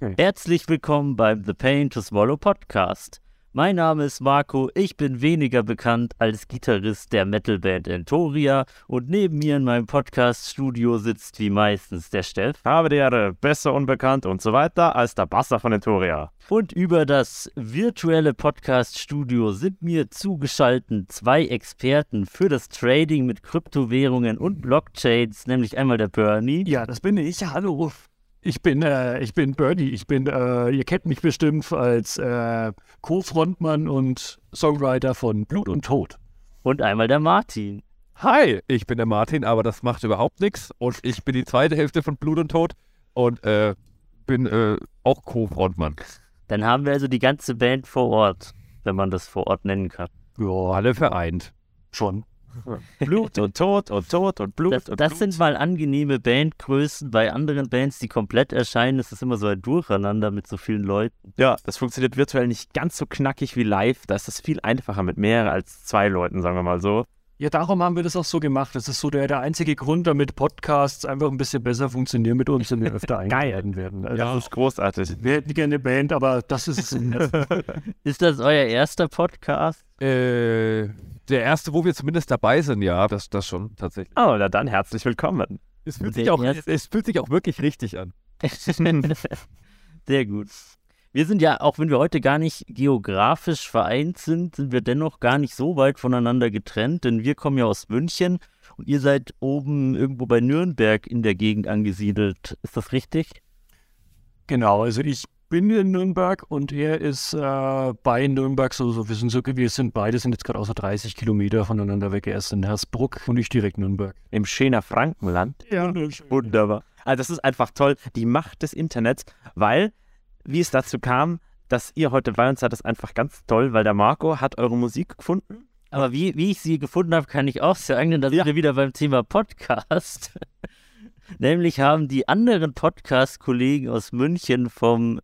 Okay. Herzlich willkommen beim The Pain to Swallow Podcast. Mein Name ist Marco, ich bin weniger bekannt als Gitarrist der Metalband Entoria und neben mir in meinem Podcast-Studio sitzt wie meistens der Steff. Habe die Ehre, besser unbekannt und so weiter als der Basser von Entoria. Und über das virtuelle Podcast-Studio sind mir zugeschaltet zwei Experten für das Trading mit Kryptowährungen und Blockchains, nämlich einmal der Bernie. Ja, das bin ich. Hallo. Ich bin, äh, ich bin Birdie. Ich bin, äh, ihr kennt mich bestimmt als äh, Co-Frontmann und Songwriter von Blut und Tod. Und einmal der Martin. Hi, ich bin der Martin, aber das macht überhaupt nichts. Und ich bin die zweite Hälfte von Blut und Tod und äh, bin äh, auch Co-Frontmann. Dann haben wir also die ganze Band vor Ort, wenn man das vor Ort nennen kann. Ja, alle vereint. Schon. Blut und Tod und Tod und Blut Das, und das Blut. sind mal angenehme Bandgrößen. Bei anderen Bands, die komplett erscheinen, ist es immer so ein Durcheinander mit so vielen Leuten. Ja, das funktioniert virtuell nicht ganz so knackig wie live. Da ist es viel einfacher mit mehr als zwei Leuten, sagen wir mal so. Ja, darum haben wir das auch so gemacht. Das ist so der, der einzige Grund, damit Podcasts einfach ein bisschen besser funktionieren mit uns und wir öfter eingeladen werden. Also, Das ist großartig. Wir hätten gerne eine Band, aber das ist es nicht. Ist das euer erster Podcast? Äh, der erste, wo wir zumindest dabei sind, ja, das, das schon tatsächlich. Oh, na dann herzlich willkommen. Es fühlt, sich auch, es, es fühlt sich auch wirklich richtig an. Sehr gut. Wir sind ja, auch wenn wir heute gar nicht geografisch vereint sind, sind wir dennoch gar nicht so weit voneinander getrennt, denn wir kommen ja aus München und ihr seid oben irgendwo bei Nürnberg in der Gegend angesiedelt. Ist das richtig? Genau, also ich bin in Nürnberg und er ist äh, bei Nürnberg, so, so, wir sind so, wir sind beide sind jetzt gerade außer 30 Kilometer voneinander weg. Er ist in Hersbruck und ich direkt Nürnberg. Im schöner Frankenland. Ja, Wunderbar. Also das ist einfach toll, die Macht des Internets, weil, wie es dazu kam, dass ihr heute bei uns seid, ist einfach ganz toll, weil der Marco hat eure Musik gefunden. Aber wie, wie ich sie gefunden habe, kann ich auch sagen, denn da sind Ja. wir wieder beim Thema Podcast. Nämlich haben die anderen Podcast-Kollegen aus München vom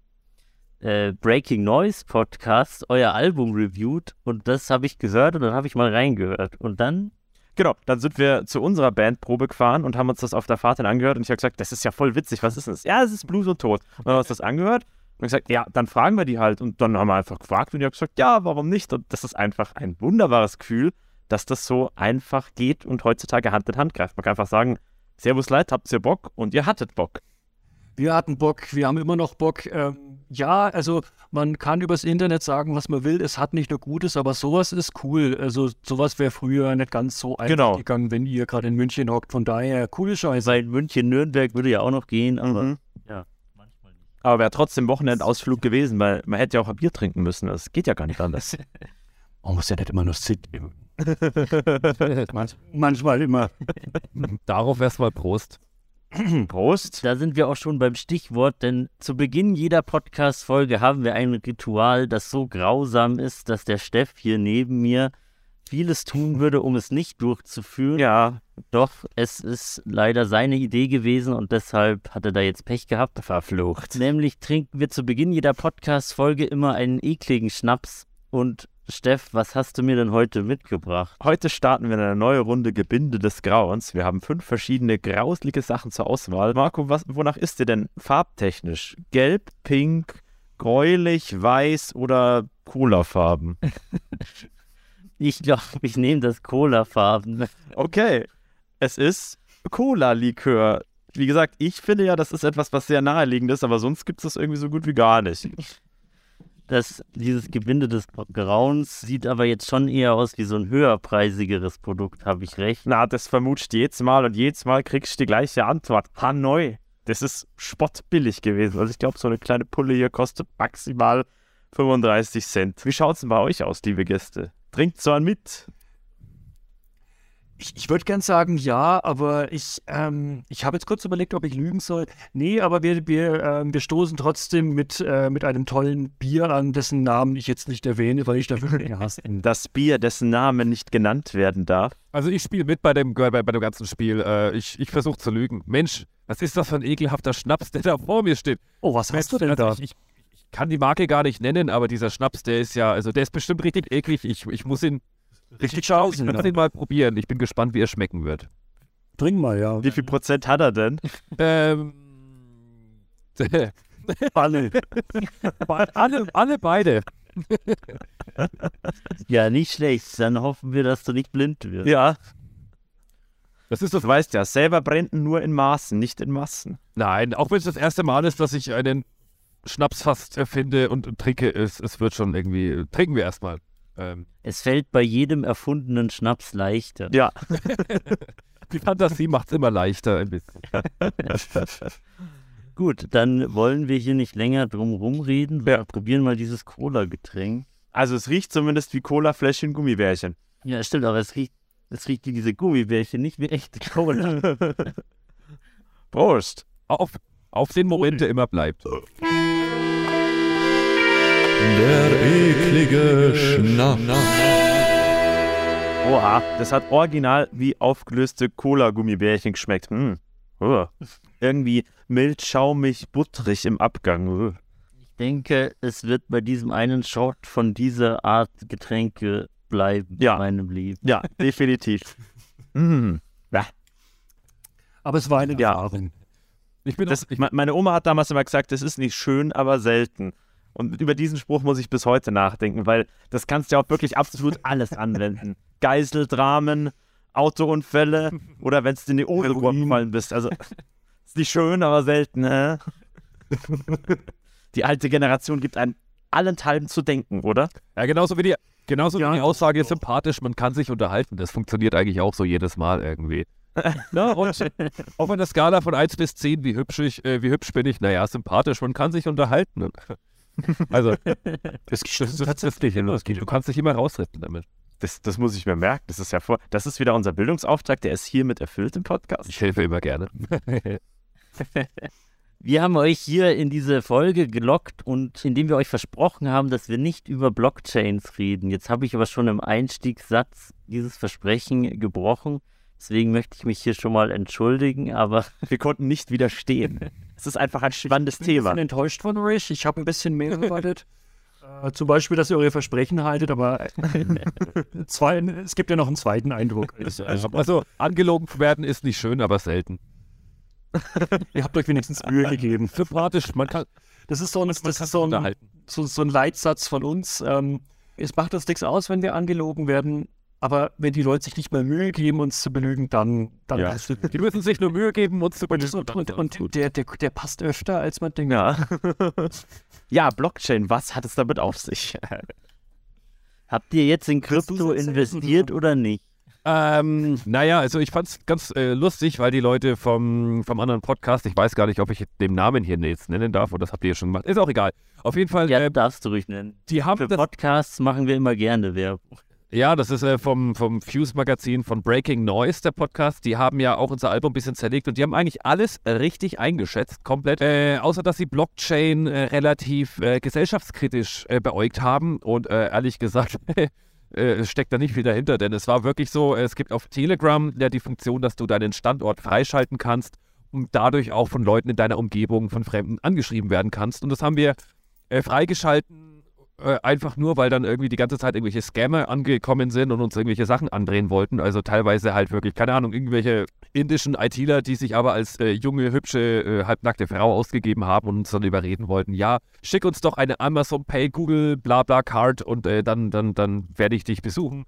äh, Breaking Noise Podcast euer Album reviewed und das habe ich gehört und dann habe ich mal reingehört. Und dann, Genau, dann sind wir zu unserer Bandprobe gefahren und haben uns das auf der Fahrt dann angehört und ich habe gesagt, das ist ja voll witzig, was ist denn das? Ja, es ist Blues und Tod. Und dann haben wir uns das angehört und gesagt, ja, dann fragen wir die halt und dann haben wir einfach gefragt und die haben gesagt, ja, warum nicht? Und das ist einfach ein wunderbares Gefühl, dass das so einfach geht und heutzutage Hand in Hand greift. Man kann einfach sagen, Servus Leid, habt ihr Bock? Und ihr hattet Bock. Wir hatten Bock, wir haben immer noch Bock. Ähm, ja, also man kann übers Internet sagen, was man will. Es hat nicht nur Gutes, aber sowas ist cool. Also sowas wäre früher nicht ganz so einfach Genau. gegangen, wenn ihr gerade in München hockt. Von daher, coole Scheiße. weil München, Nürnberg würde ja auch noch gehen, aber Mhm. ja, manchmal nicht. Aber wäre trotzdem Wochenendausflug gewesen, weil man hätte ja auch ein Bier trinken müssen. Das geht ja gar nicht anders. Man muss ja nicht immer nur sitzen. Manch, manchmal immer. Darauf erstmal Prost. Prost. Da sind wir auch schon beim Stichwort, denn zu Beginn jeder Podcast-Folge haben wir ein Ritual, das so grausam ist, dass der Steff hier neben mir vieles tun würde, um es nicht durchzuführen. Ja, Doch es ist leider seine Idee gewesen und deshalb hat er da jetzt Pech gehabt. verflucht. Nämlich trinken wir zu Beginn jeder Podcast-Folge immer einen ekligen Schnaps. Und Steff, was hast du mir denn heute mitgebracht? Heute starten wir eine neue Runde Gebinde des Grauens. Wir haben fünf verschiedene grauslige Sachen zur Auswahl. Marco, was, wonach ist dir denn farbtechnisch? Gelb, pink, gräulich, weiß oder Cola-Farben? Ich glaube, ich nehme das Cola-Farben. Okay, es ist Cola-Likör. Wie gesagt, ich finde ja, das ist etwas, was sehr naheliegend ist, aber sonst gibt es das irgendwie so gut wie gar nicht. Das, dieses Gebinde des Grauens sieht aber jetzt schon eher aus wie so ein höherpreisigeres Produkt, habe ich recht? Na, das vermutscht jedes Mal und jedes Mal kriegst du die gleiche Antwort. Hanoi. Das ist spottbillig gewesen. Also ich glaube, so eine kleine Pulle hier kostet maximal 35 Cent. Wie schaut's denn bei euch aus, liebe Gäste? Trinkt so einen mit. Ich, ich würde gern sagen, ja, aber ich, ähm, ich habe jetzt kurz überlegt, ob ich lügen soll. Nee, aber wir, wir, ähm, wir stoßen trotzdem mit, äh, mit einem tollen Bier an, dessen Namen ich jetzt nicht erwähne, weil ich dafür nicht hasse. Das Bier, dessen Name nicht genannt werden darf. Also ich spiele mit bei dem, bei, bei dem ganzen Spiel. Äh, ich ich versuche zu lügen. Mensch, was ist das für ein ekelhafter Schnaps, der da vor mir steht? Oh, was hast du denn also da? Ich, ich, ich kann die Marke gar nicht nennen, aber dieser Schnaps, der ist ja, also der ist bestimmt richtig eklig. Ich, ich muss ihn, Richtig ich schausen. muss ihn mal probieren. Ich bin gespannt, wie er schmecken wird. Trink mal, ja. Wie viel Prozent hat er denn? Ähm, Alle. alle, alle beide. Ja, nicht schlecht. Dann hoffen wir, dass du nicht blind wirst. Ja, Das ist du das. weißt ja, selber brennen nur in Maßen, nicht in Massen. Nein, auch wenn es das erste Mal ist, dass ich einen Schnaps fast erfinde und, und trinke, es, es wird schon irgendwie. Trinken wir erstmal. Ähm, Es fällt bei jedem erfundenen Schnaps leichter. Ja. die Fantasie macht es immer leichter ein bisschen. Gut, dann wollen wir hier nicht länger drum rumreden. Wir probieren mal dieses Cola-Getränk. Also es riecht zumindest wie Cola-Fläschchen Gummibärchen. Ja, stimmt, aber es riecht, es riecht wie diese Gummibärchen, nicht wie echte Cola. Prost. Auf, auf den Moment, der immer bleibt. Der eklige Schnaps. Oha, das hat original wie aufgelöste Cola-Gummibärchen geschmeckt. Hm. Oh. Irgendwie mild, schaumig, butterig im Abgang. Oh. Ich denke, es wird bei diesem einen Shot von dieser Art Getränke bleiben Ja. in meinem Leben. Ja, definitiv. mm. Aber es war eine Ja. Erfahrung. Ich bin Das, auch, ich, me- meine Oma hat damals immer gesagt, das ist nicht schön, aber selten. Und über diesen Spruch muss ich bis heute nachdenken, weil das kannst du ja auch wirklich absolut alles anwenden. Geiseldramen, Autounfälle oder wenn es in die Ohren gefallen bist. Also ist nicht schön, aber selten. Hä? Die alte Generation gibt einem allenthalben zu denken, oder? ja, genauso wie die, genauso Ja, wie die Aussage ist sympathisch, man kann sich unterhalten. Das funktioniert eigentlich auch so jedes Mal irgendwie. Na, und auf einer Skala von 1 bis 10, wie hübsch, ich, äh, wie hübsch bin ich? Naja, sympathisch, man kann sich unterhalten. Also, Das, das ist tatsächlich losgehen. Du kannst dich immer rausretten damit. Das, das muss ich mir merken. Das ist ja vor. Das ist wieder unser Bildungsauftrag, der ist hiermit erfüllt im Podcast. Ich helfe immer gerne. Wir haben euch hier in diese Folge gelockt und indem wir euch versprochen haben, dass wir nicht über Blockchains reden. Jetzt habe ich aber schon im Einstiegssatz dieses Versprechen gebrochen. Deswegen möchte ich mich hier schon mal entschuldigen, aber Wir konnten nicht widerstehen. Es ist einfach ein spannendes Ich bin ein Thema. bisschen enttäuscht von euch. Ich habe ein bisschen mehr erwartet. äh, zum Beispiel, dass ihr eure Versprechen haltet, aber äh, zwei, es gibt ja noch einen zweiten Eindruck. Also, Also, angelogen zu werden ist nicht schön, aber selten. ihr habt euch wenigstens Mühe gegeben. Sympathisch, man kann, Das ist so ein, das ist so ein, so, so ein Leitsatz von uns. Ähm, es macht uns nichts aus, wenn wir angelogen werden, aber wenn die Leute sich nicht mal Mühe geben, uns zu belügen, dann, dann Ja. ist es- Die müssen sich nur Mühe geben, uns zu belügen. und, und, und der, der, der passt öfter, als man denkt. Ja. ja, Blockchain, was hat es damit auf sich? habt ihr jetzt in Krypto es investiert oder nicht? Ähm, naja, also ich fand's ganz äh, lustig, weil die Leute vom, vom anderen Podcast, ich weiß gar nicht, ob ich den Namen hier jetzt nennen darf, oder das habt ihr ja schon gemacht. Ist auch egal. Auf jeden Fall, Ja, äh, darfst du ruhig nennen. die Für haben das, Podcasts machen wir immer gerne Werbung. Ja, das ist äh, vom, vom Fuse-Magazin von Breaking Noise, der Podcast. Die haben ja auch unser Album ein bisschen zerlegt und die haben eigentlich alles äh, richtig eingeschätzt, komplett. Äh, außer, dass sie Blockchain äh, relativ äh, gesellschaftskritisch äh, beäugt haben und ehrlich gesagt, steckt da nicht viel dahinter, denn es war wirklich so, es gibt auf Telegram ja die Funktion, dass du deinen Standort freischalten kannst und dadurch auch von Leuten in deiner Umgebung, von Fremden angeschrieben werden kannst. Und das haben wir freigeschalten, äh, einfach nur, weil dann irgendwie die ganze Zeit irgendwelche Scammer angekommen sind und uns irgendwelche Sachen andrehen wollten. Also teilweise halt wirklich, keine Ahnung, irgendwelche indischen ITler, die sich aber als äh, junge, hübsche, äh, halbnackte Frau ausgegeben haben und uns dann überreden wollten, ja, schick uns doch eine Amazon Pay, Google, bla bla Card und äh, dann, dann, dann werde ich dich besuchen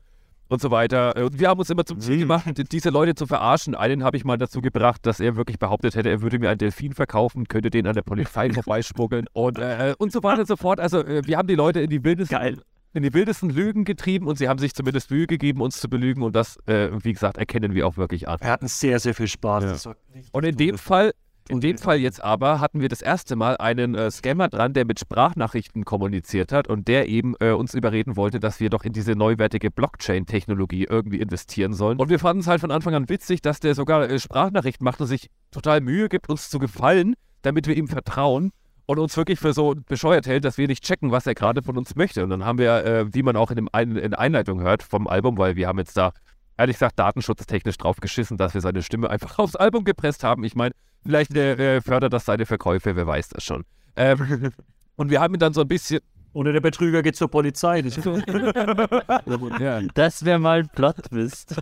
und so weiter. Äh, Und wir haben uns immer zum Ziel gemacht, diese Leute zu verarschen. Einen habe ich mal dazu gebracht, dass er wirklich behauptet hätte, er würde mir einen Delfin verkaufen, könnte den an der Polizei vorbeischmuggeln und, äh, und so weiter und so fort. Also äh, wir haben die Leute in die wildesten, Geil. in die wildesten Lügen getrieben und sie haben sich zumindest Mühe gegeben, uns zu belügen und das, äh, wie gesagt, erkennen wir auch wirklich an. Wir hatten sehr, sehr viel Spaß. Ja. Und in dem Fall, in dem Fall jetzt aber hatten wir das erste Mal einen äh, Scammer dran, der mit Sprachnachrichten kommuniziert hat und der eben äh, uns überreden wollte, dass wir doch in diese neuwertige Blockchain-Technologie irgendwie investieren sollen. Und wir fanden es halt von Anfang an witzig, dass der sogar äh, Sprachnachrichten macht und sich total Mühe gibt, uns zu gefallen, damit wir ihm vertrauen und uns wirklich für so bescheuert hält, dass wir nicht checken, was er gerade von uns möchte. Und dann haben wir, äh, wie man auch in, dem Ein in Einleitung hört vom Album, weil wir haben jetzt da ehrlich gesagt datenschutztechnisch drauf geschissen, dass wir seine Stimme einfach aufs Album gepresst haben. Ich meine, vielleicht äh, äh, fördert das seine Verkäufe, wer weiß das schon. Ähm, und wir haben ihn dann so ein bisschen. Oder der Betrüger geht zur Polizei. Das ist so. Ja, Das wäre mal ein Plot-Twist.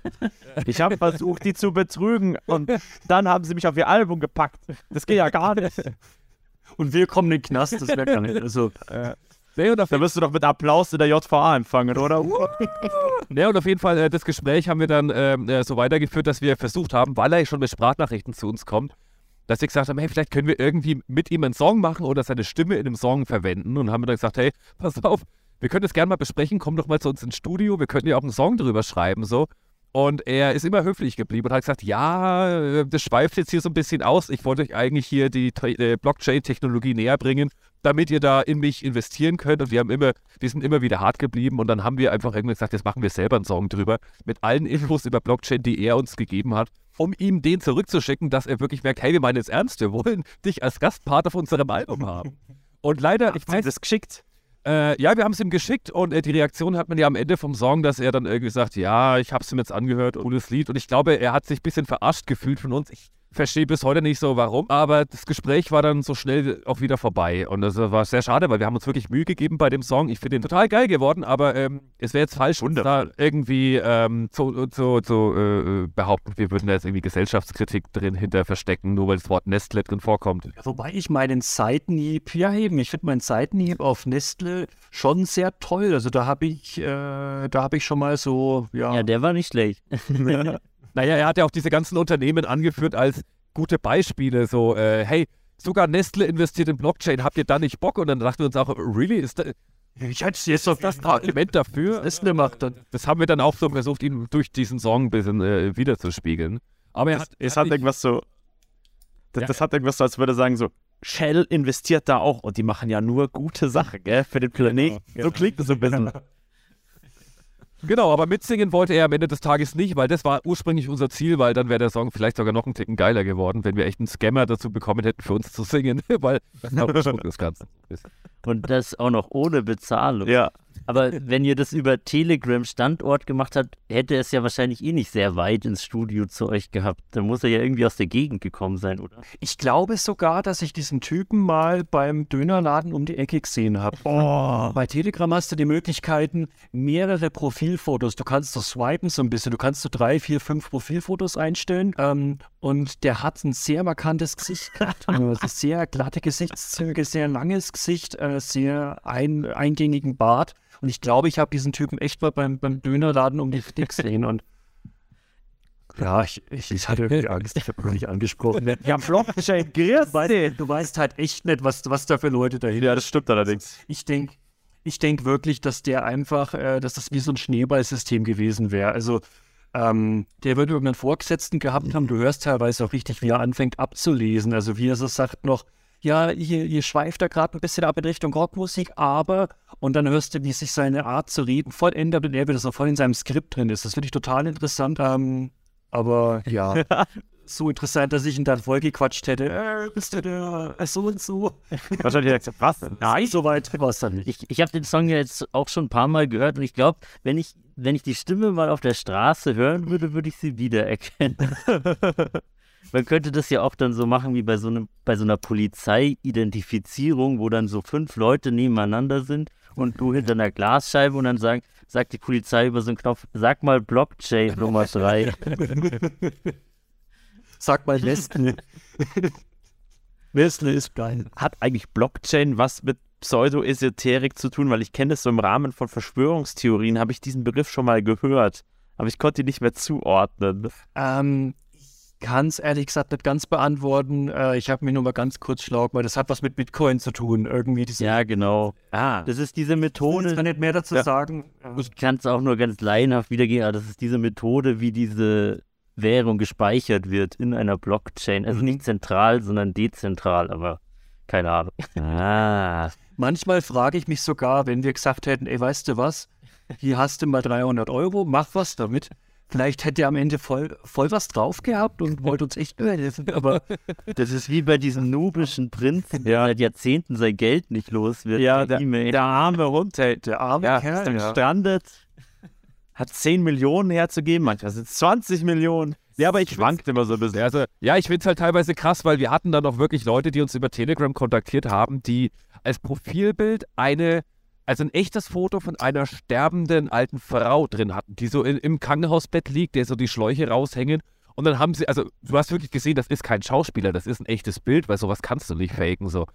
Ich habe versucht, die zu betrügen und dann haben sie mich auf ihr Album gepackt. Das geht ja gar nicht. Und wir kommen in den Knast, das wäre gar nicht. Also, Nee, und auf Da wirst du doch mit Applaus in der JVA empfangen, oder? Ja, und auf jeden Fall, äh, das Gespräch haben wir dann ähm, äh, so weitergeführt, dass wir versucht haben, weil er schon mit Sprachnachrichten zu uns kommt, dass wir gesagt haben, hey, vielleicht können wir irgendwie mit ihm einen Song machen oder seine Stimme in einem Song verwenden. Und haben wir dann gesagt, hey, pass auf, wir können das gerne mal besprechen, komm doch mal zu uns ins Studio, wir könnten ja auch einen Song drüber schreiben, so. Und er ist immer höflich geblieben und hat gesagt, ja, äh, das schweift jetzt hier so ein bisschen aus. Ich wollte euch eigentlich hier die äh, Blockchain-Technologie näher bringen, damit ihr da in mich investieren könnt. Und wir haben immer, wir sind immer wieder hart geblieben und dann haben wir einfach irgendwie gesagt, jetzt machen wir selber einen Song drüber, mit allen Infos über Blockchain, die er uns gegeben hat, um ihm den zurückzuschicken, dass er wirklich merkt, hey, wir meinen es ernst, wir wollen dich als Gastpart auf unserem Album haben. Und leider, ich weiß, das geschickt. Äh, ja, wir haben es ihm geschickt und äh, die Reaktion hat man ja am Ende vom Song, dass er dann irgendwie sagt, ja, ich habe es ihm jetzt angehört, cooles Lied. Und ich glaube, er hat sich ein bisschen verarscht gefühlt von uns. Ich verstehe bis heute nicht so, warum. Aber das Gespräch war dann so schnell auch wieder vorbei. Und das war sehr schade, weil wir haben uns wirklich Mühe gegeben bei dem Song. Ich finde ihn total geil geworden, aber ähm, es wäre jetzt falsch, uns da irgendwie ähm, zu, zu, zu äh, behaupten, wir würden da jetzt irgendwie Gesellschaftskritik drin hinter verstecken, nur weil das Wort Nestle drin vorkommt. wobei ich meinen Seitenhieb, ja eben, ich finde meinen Seitenhieb auf Nestle schon sehr toll. Also da habe ich, äh, da habe ich schon mal so, ja, Ja, der war nicht schlecht. Naja, er hat ja auch diese ganzen Unternehmen angeführt als gute Beispiele. So, äh, hey, sogar Nestle investiert in Blockchain, habt ihr da nicht Bock? Und dann dachten wir uns auch, really, ist das, ich hätte es jetzt auf das das ein Argument dafür? Nestle macht dann. Das haben wir dann auch so versucht, ihm durch diesen Song ein bisschen äh, wiederzuspiegeln. Aber er hat, Es hat nicht- irgendwas so. Das, Ja. das hat irgendwas so, als würde er sagen, so, Shell investiert da auch und die machen ja nur gute Sachen, gell, für den Planeten. So klingt das so ein bisschen. Genau, aber mitsingen wollte er am Ende des Tages nicht, weil das war ursprünglich unser Ziel, weil dann wäre der Song vielleicht sogar noch einen Ticken geiler geworden, wenn wir echt einen Scammer dazu bekommen hätten, für uns zu singen, weil das ist auch Schmuck des Ganzen. Und das auch noch ohne Bezahlung. Ja. Aber wenn ihr das über Telegram Standort gemacht habt, hätte es ja wahrscheinlich eh nicht sehr weit ins Studio zu euch gehabt. Dann muss er ja irgendwie aus der Gegend gekommen sein, oder? Ich glaube sogar, dass ich diesen Typen mal beim Dönerladen um die Ecke gesehen habe. Oh. Bei Telegram hast du die Möglichkeiten, mehrere Profilfotos. Du kannst so swipen so ein bisschen. Du kannst so drei, vier, fünf Profilfotos einstellen. Ähm, und der hat ein sehr markantes Gesicht. Also sehr glatte Gesichtszüge, sehr langes Gesicht, äh, sehr ein, eingängigen Bart. Und ich glaube, ich habe diesen Typen echt mal beim, beim Dönerladen um die Ecke gesehen. Und ja, ich, ich, ich hatte irgendwie Angst, ich habe mich nicht angesprochen. Ja, Blockchain, grüß Du weißt, du weißt halt echt nicht, was, was da für Leute dahinter Ja, das stimmt allerdings. Ich denke ich denk wirklich, dass der einfach, äh, dass das wie so ein Schneeballsystem gewesen wäre. Also, ähm, der wird irgendeinen Vorgesetzten gehabt haben. Du hörst teilweise auch richtig, wie er anfängt abzulesen. Also, wie er so sagt noch, ja, hier, hier schweift er gerade ein bisschen ab in Richtung Rockmusik, aber, und dann hörst du, wie sich seine Art zu reden voll ändert und er wieder so voll in seinem Skript drin ist. Das finde ich total interessant. Ähm, aber ja, so interessant, dass ich ihn dann vollgequatscht hätte. Äh, bist du der äh, so und so? Wahrscheinlich hat er gesagt, was? Nein, so weit war es dann nicht. Ich, ich habe den Song ja jetzt auch schon ein paar Mal gehört und ich glaube, wenn ich, wenn ich die Stimme mal auf der Straße hören würde, würde ich sie wiedererkennen. Man könnte das ja auch dann so machen wie bei so, einem, bei so einer Polizeiidentifizierung, wo dann so fünf Leute nebeneinander sind und du hinter einer Glasscheibe und dann sagen, sagt die Polizei über so einen Knopf, sag mal Blockchain Nummer 3. Sag mal Nestle. Nestle ist geil. Hat eigentlich Blockchain was mit Pseudo-Esoterik zu tun? Weil ich kenne das so im Rahmen von Verschwörungstheorien, habe ich diesen Begriff schon mal gehört. Aber ich konnte ihn nicht mehr zuordnen. Ähm, kann es ehrlich gesagt nicht ganz beantworten. Äh, ich habe mir nur mal ganz kurz schlau gemacht. Das hat was mit Bitcoin zu tun. Irgendwie. Ja, genau. Ah, Das ist diese ich Methode. kann nicht mehr dazu Ja. sagen. Äh, Ich kann es auch nur ganz laienhaft wiedergeben, aber das ist diese Methode, wie diese Währung gespeichert wird in einer Blockchain. Also nicht zentral, sondern dezentral, aber keine Ahnung. ah. Manchmal frage ich mich sogar, wenn wir gesagt hätten, ey, weißt du was? Hier hast du mal 300 Euro, mach was damit. Vielleicht hätte er am Ende voll, voll was drauf gehabt und wollte uns echt helfen. Aber Das ist wie bei diesem nubischen Prinzen, der seit Jahrzehnten sein Geld nicht los wird. Ja, der, E-Mail. der arme Hund, hey, der arme ja, ist Kerl. dann Ja. gestrandet, hat 10 Millionen herzugeben, manchmal sind es 20 Millionen. Ja, aber ich schwankt immer so ein bisschen. Ja, also, ja ich finde es halt teilweise krass, weil wir hatten dann auch wirklich Leute, die uns über Telegram kontaktiert haben, die als Profilbild eine, also ein echtes Foto von einer sterbenden alten Frau drin hatten, die so in, im Krankenhausbett liegt, der so die Schläuche raushängen. Und dann haben sie, also du hast wirklich gesehen, das ist kein Schauspieler, das ist ein echtes Bild, weil sowas kannst du nicht faken so.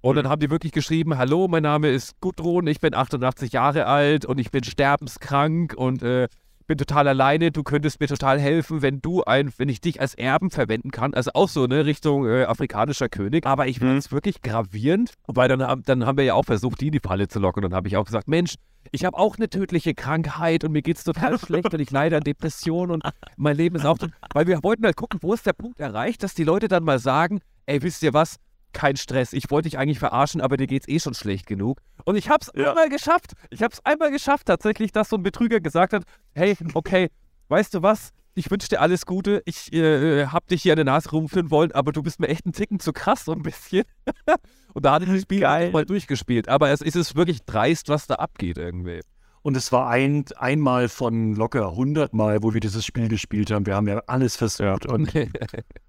Und dann haben die wirklich geschrieben, hallo, mein Name ist Gudrun, ich bin 88 Jahre alt und ich bin sterbenskrank und äh, bin total alleine, du könntest mir total helfen, wenn du ein, wenn ich dich als Erben verwenden kann. Also auch so, ne, Richtung äh, afrikanischer König. Aber ich fand es wirklich gravierend, weil dann, haben- dann haben wir ja auch versucht, die in die Falle zu locken. Und dann habe ich auch gesagt, Mensch, ich habe auch eine tödliche Krankheit und mir geht's total schlecht und ich leide an Depressionen und mein Leben ist auch. Weil wir wollten halt gucken, wo ist der Punkt erreicht, dass die Leute dann mal sagen, ey, wisst ihr was? Kein Stress. Ich wollte dich eigentlich verarschen, aber dir geht's eh schon schlecht genug. Und ich hab's Ja. einmal geschafft. Ich hab's einmal geschafft, tatsächlich, dass so ein Betrüger gesagt hat, hey, okay, weißt du was? Ich wünsche dir alles Gute. Ich äh, hab dich hier an der Nase rumführen wollen, aber du bist mir echt ein Ticken zu krass, so ein bisschen. Und da hatte ich das Spiel mal durchgespielt. Aber es ist es wirklich dreist, was da abgeht irgendwie. Und es war ein, einmal von locker 100 Mal, wo wir dieses Spiel gespielt haben. Wir haben ja alles versucht. Und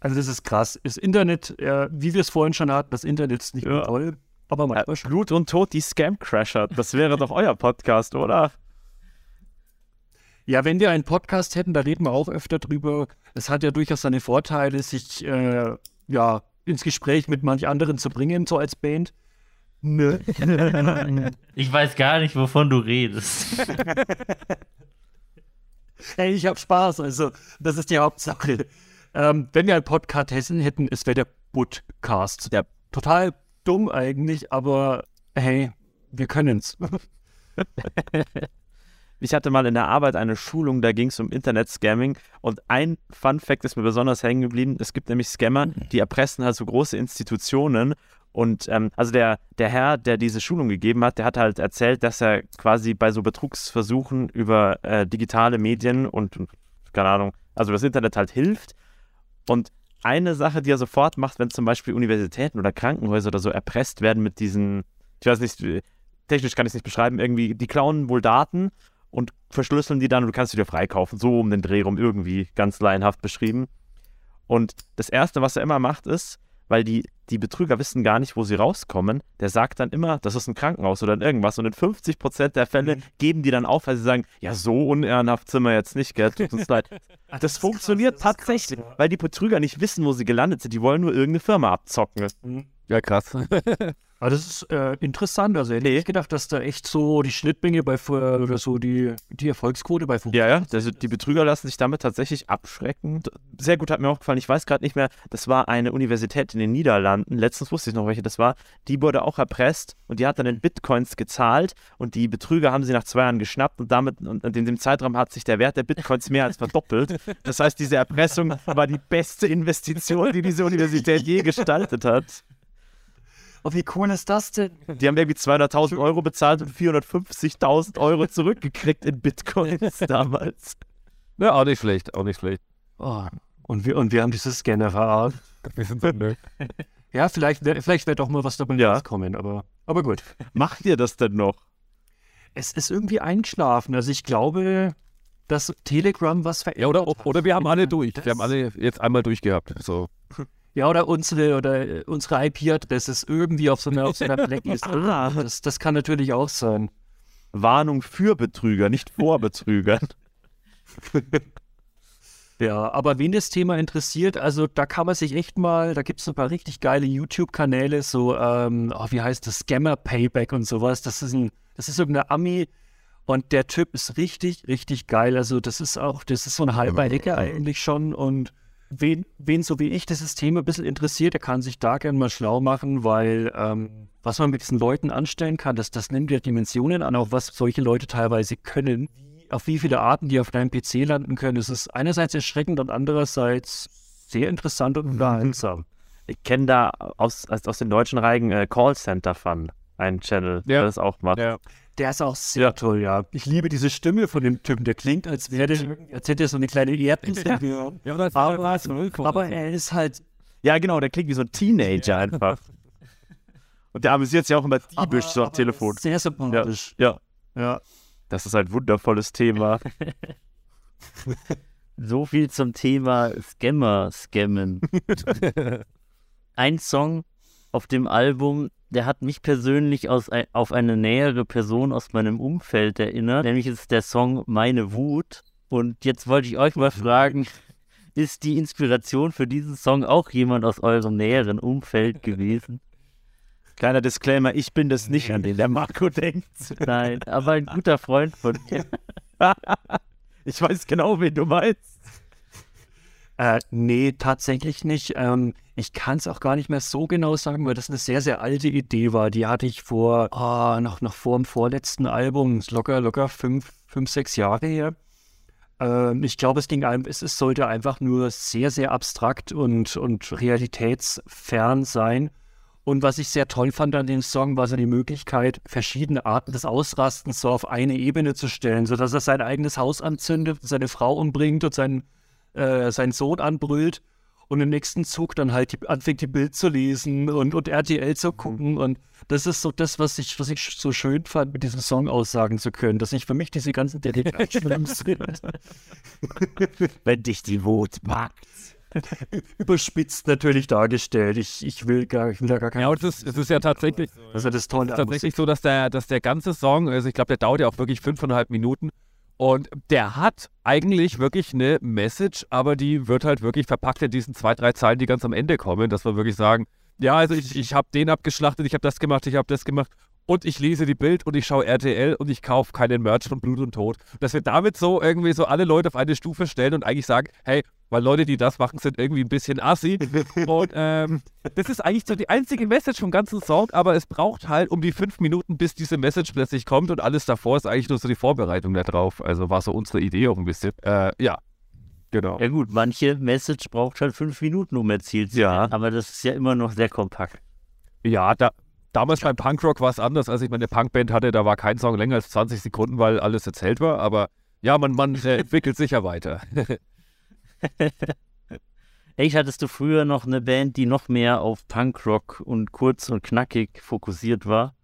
also das ist krass. Das Internet, äh, wie wir es vorhin schon hatten, das Internet ist nicht Ja. toll, aber Äh, manchmal schon. Blut und Tod, die Scam-Crasher. Das wäre doch euer Podcast, oder? Ja, wenn wir einen Podcast hätten, da reden wir auch öfter drüber. Es hat ja durchaus seine Vorteile, sich äh, ja, ins Gespräch mit manch anderen zu bringen, so als Band. Ne? Ich weiß gar nicht, wovon du redest. Hey, ich hab Spaß, also das ist die Hauptsache. Ähm, wenn wir einen Podcast hätten, hätten es wäre der Budcast. Ja. Total dumm eigentlich, aber hey, wir können's. Ich hatte mal in der Arbeit eine Schulung, da ging es um Internet-Scamming und ein Fun-Fact ist mir besonders hängen geblieben. Es gibt nämlich Scammer, die erpressen halt so große Institutionen und ähm, also der, der Herr, der diese Schulung gegeben hat, der hat halt erzählt, dass er quasi bei so Betrugsversuchen über äh, digitale Medien und, und keine Ahnung, also das Internet halt hilft und eine Sache, die er sofort macht, wenn zum Beispiel Universitäten oder Krankenhäuser oder so erpresst werden mit diesen, ich weiß nicht, technisch kann ich es nicht beschreiben, irgendwie, die klauen wohl Daten und verschlüsseln die dann und du kannst sie dir freikaufen. So um den Dreh rum irgendwie ganz laienhaft beschrieben. Und das Erste, was er immer macht, ist, weil die, die Betrüger wissen gar nicht, wo sie rauskommen, der sagt dann immer, das ist ein Krankenhaus oder irgendwas. Und in 50% der Fälle geben die dann auf, weil sie sagen, ja, so unehrenhaft sind wir jetzt nicht, gell? Tut uns leid. Das funktioniert tatsächlich, weil die Betrüger nicht wissen, wo sie gelandet sind. Die wollen nur irgendeine Firma abzocken. Ja, krass. Aber das ist äh, interessant. Also hätte ich gedacht, dass da echt so die Schnittmenge bei oder so die, die Erfolgsquote bei Fu Ja, ja, also die Betrüger lassen sich damit tatsächlich abschrecken. Sehr gut hat mir auch gefallen, ich weiß gerade nicht mehr, das war eine Universität in den Niederlanden, letztens wusste ich noch, welche das war, die wurde auch erpresst und die hat dann in Bitcoins gezahlt und die Betrüger haben sie nach zwei Jahren geschnappt und damit, und in dem Zeitraum hat sich der Wert der Bitcoins mehr als verdoppelt. Das heißt, diese Erpressung war die beste Investition, die diese Universität je gestaltet hat. Oh, wie cool ist das denn? Die haben irgendwie 200.000 Euro bezahlt und 450.000 Euro zurückgekriegt in Bitcoins damals. Ja, auch nicht schlecht, auch nicht schlecht. Oh, und, wir, und wir haben dieses Scanner verarscht. Wir sind so, ne? Ja, vielleicht vielleicht wär doch mal was dabei Ja. rauskommen, aber, aber gut. Macht ihr das denn noch? Es ist irgendwie eingeschlafen. Also ich glaube, dass Telegram was verändert Ja, oder, hat. oder wir haben alle durch. Das- Wir haben alle jetzt einmal durchgehabt. So. Ja, oder unsere, oder äh, unsere IP-Adresse ist irgendwie auf so einer, auf so einer Blacklist. das, das kann natürlich auch sein. Warnung für Betrüger, nicht vor Betrügern. Ja, aber wen das Thema interessiert, also da kann man sich echt mal, da gibt es ein paar richtig geile YouTube-Kanäle, so, ähm, oh, wie heißt das, Scammer Payback und sowas. Das ist ein, das ist irgendein Ami und der Typ ist richtig, richtig geil. Also das ist auch, das ist so ein halber eigentlich schon und wen, wen so wie ich dieses Thema ein bisschen interessiert, der kann sich da gerne mal schlau machen, weil ähm, was man mit diesen Leuten anstellen kann, das, das nimmt ja Dimensionen an, auch was solche Leute teilweise können. Auf wie viele Arten die auf deinem PC landen können, das ist einerseits erschreckend und andererseits sehr interessant und unterhaltsam. Ich kenne da aus, aus aus den deutschen Reigen äh, Callcenter Fun, einen Channel, Ja. der das auch macht. Ja. Der ist auch sehr toll, ja. Ich liebe diese Stimme von dem Typen, der klingt, als wäre der, als hätte er so eine kleine Erdnuss. Ja. Ja, Aber, aber er ist halt Ja, genau, der klingt wie so ein Teenager einfach. Und der amüsiert sich auch immer diebisch so am aber Telefon. Sehr sympathisch. Ja, Ja. das ist ein wundervolles Thema. So viel zum Thema Scammer scammen. Ein Song auf dem Album, der hat mich persönlich aus, auf eine nähere Person aus meinem Umfeld erinnert, nämlich ist der Song Meine Wut. Und jetzt wollte ich euch mal fragen, ist die Inspiration für diesen Song auch jemand aus eurem näheren Umfeld gewesen? Kleiner Disclaimer, ich bin das nicht, an den der Marco denkt. Nein, aber ein guter Freund von mir. Ich weiß genau, wen du meinst. Äh, nee, tatsächlich nicht. Ähm, ich kann es auch gar nicht mehr so genau sagen, weil das eine sehr, sehr alte Idee war. Die hatte ich vor, ah, noch, noch vor dem vorletzten Album, locker, locker fünf, fünf, sechs Jahre her. Ähm, ich glaube, es ging ein, es, es sollte einfach nur sehr, sehr abstrakt und, und realitätsfern sein. Und was ich sehr toll fand an dem Song, war so die Möglichkeit, verschiedene Arten des Ausrastens so auf eine Ebene zu stellen, sodass er sein eigenes Haus anzündet, seine Frau umbringt und seinen, äh, seinen Sohn anbrüllt und im nächsten Zug dann halt die, anfängt, die Bild zu lesen und, und RTL zu gucken. Und das ist so das, was ich, was ich so schön fand, mit diesem Song aussagen zu können, dass ich für mich diese ganzen Detektivfilme Wenn dich die Wut packt. überspitzt natürlich dargestellt. Ich, ich will gar, ich will da gar kein. Ja, und es ist, es ist ja tatsächlich, das ist ja das Tolle ist tatsächlich so, dass der, dass der ganze Song, also ich glaube, der dauert ja auch wirklich fünfeinhalb Minuten. Und der hat eigentlich wirklich eine Message, aber die wird halt wirklich verpackt in diesen zwei, drei Zeilen, die ganz am Ende kommen, dass wir wirklich sagen, ja, also ich, ich habe den abgeschlachtet, ich habe das gemacht, ich habe das gemacht und ich lese die Bild und ich schaue RTL und ich kaufe keinen Merch von Blut und Tod. Dass wir damit so irgendwie so alle Leute auf eine Stufe stellen und eigentlich sagen, hey, weil Leute, die das machen, sind irgendwie ein bisschen assi. Und ähm, das ist eigentlich so die einzige Message vom ganzen Song, aber es braucht halt um die fünf Minuten, bis diese Message plötzlich kommt und alles davor ist eigentlich nur so die Vorbereitung darauf. Also war so unsere Idee auch ein bisschen. Äh, ja, genau. Ja gut, manche Message braucht halt fünf Minuten, um erzielt zu Ja. werden. Aber das ist ja immer noch sehr kompakt. Ja, da, damals beim Punkrock war es anders. Als ich meine Punkband hatte, da war kein Song länger als 20 Sekunden, weil alles erzählt war. Aber ja, man, man entwickelt sich ja weiter. Echt, hattest du früher noch eine Band, die noch mehr auf Punkrock und kurz und knackig fokussiert war?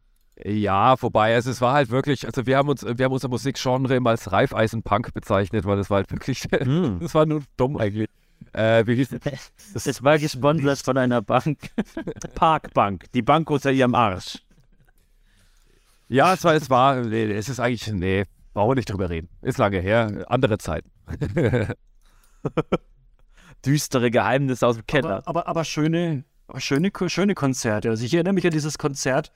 Ja, vorbei. Also es war halt wirklich, also wir haben uns, wir haben unser Musikgenre immer als Reifeisen-Punk bezeichnet, weil das war halt wirklich, Hm. das war nur dumm eigentlich. Äh, wie hieß Es war gesponsert von einer Bank. Parkbank. Die Bank unter ihrem Arsch. Ja, es war, es war, nee, es ist eigentlich, nee, brauchen wir nicht drüber reden. Ist lange her, andere Zeiten. Düstere Geheimnisse aus dem Keller. Aber, aber, aber schöne, schöne, schöne Konzerte. Also ich erinnere mich an dieses Konzert.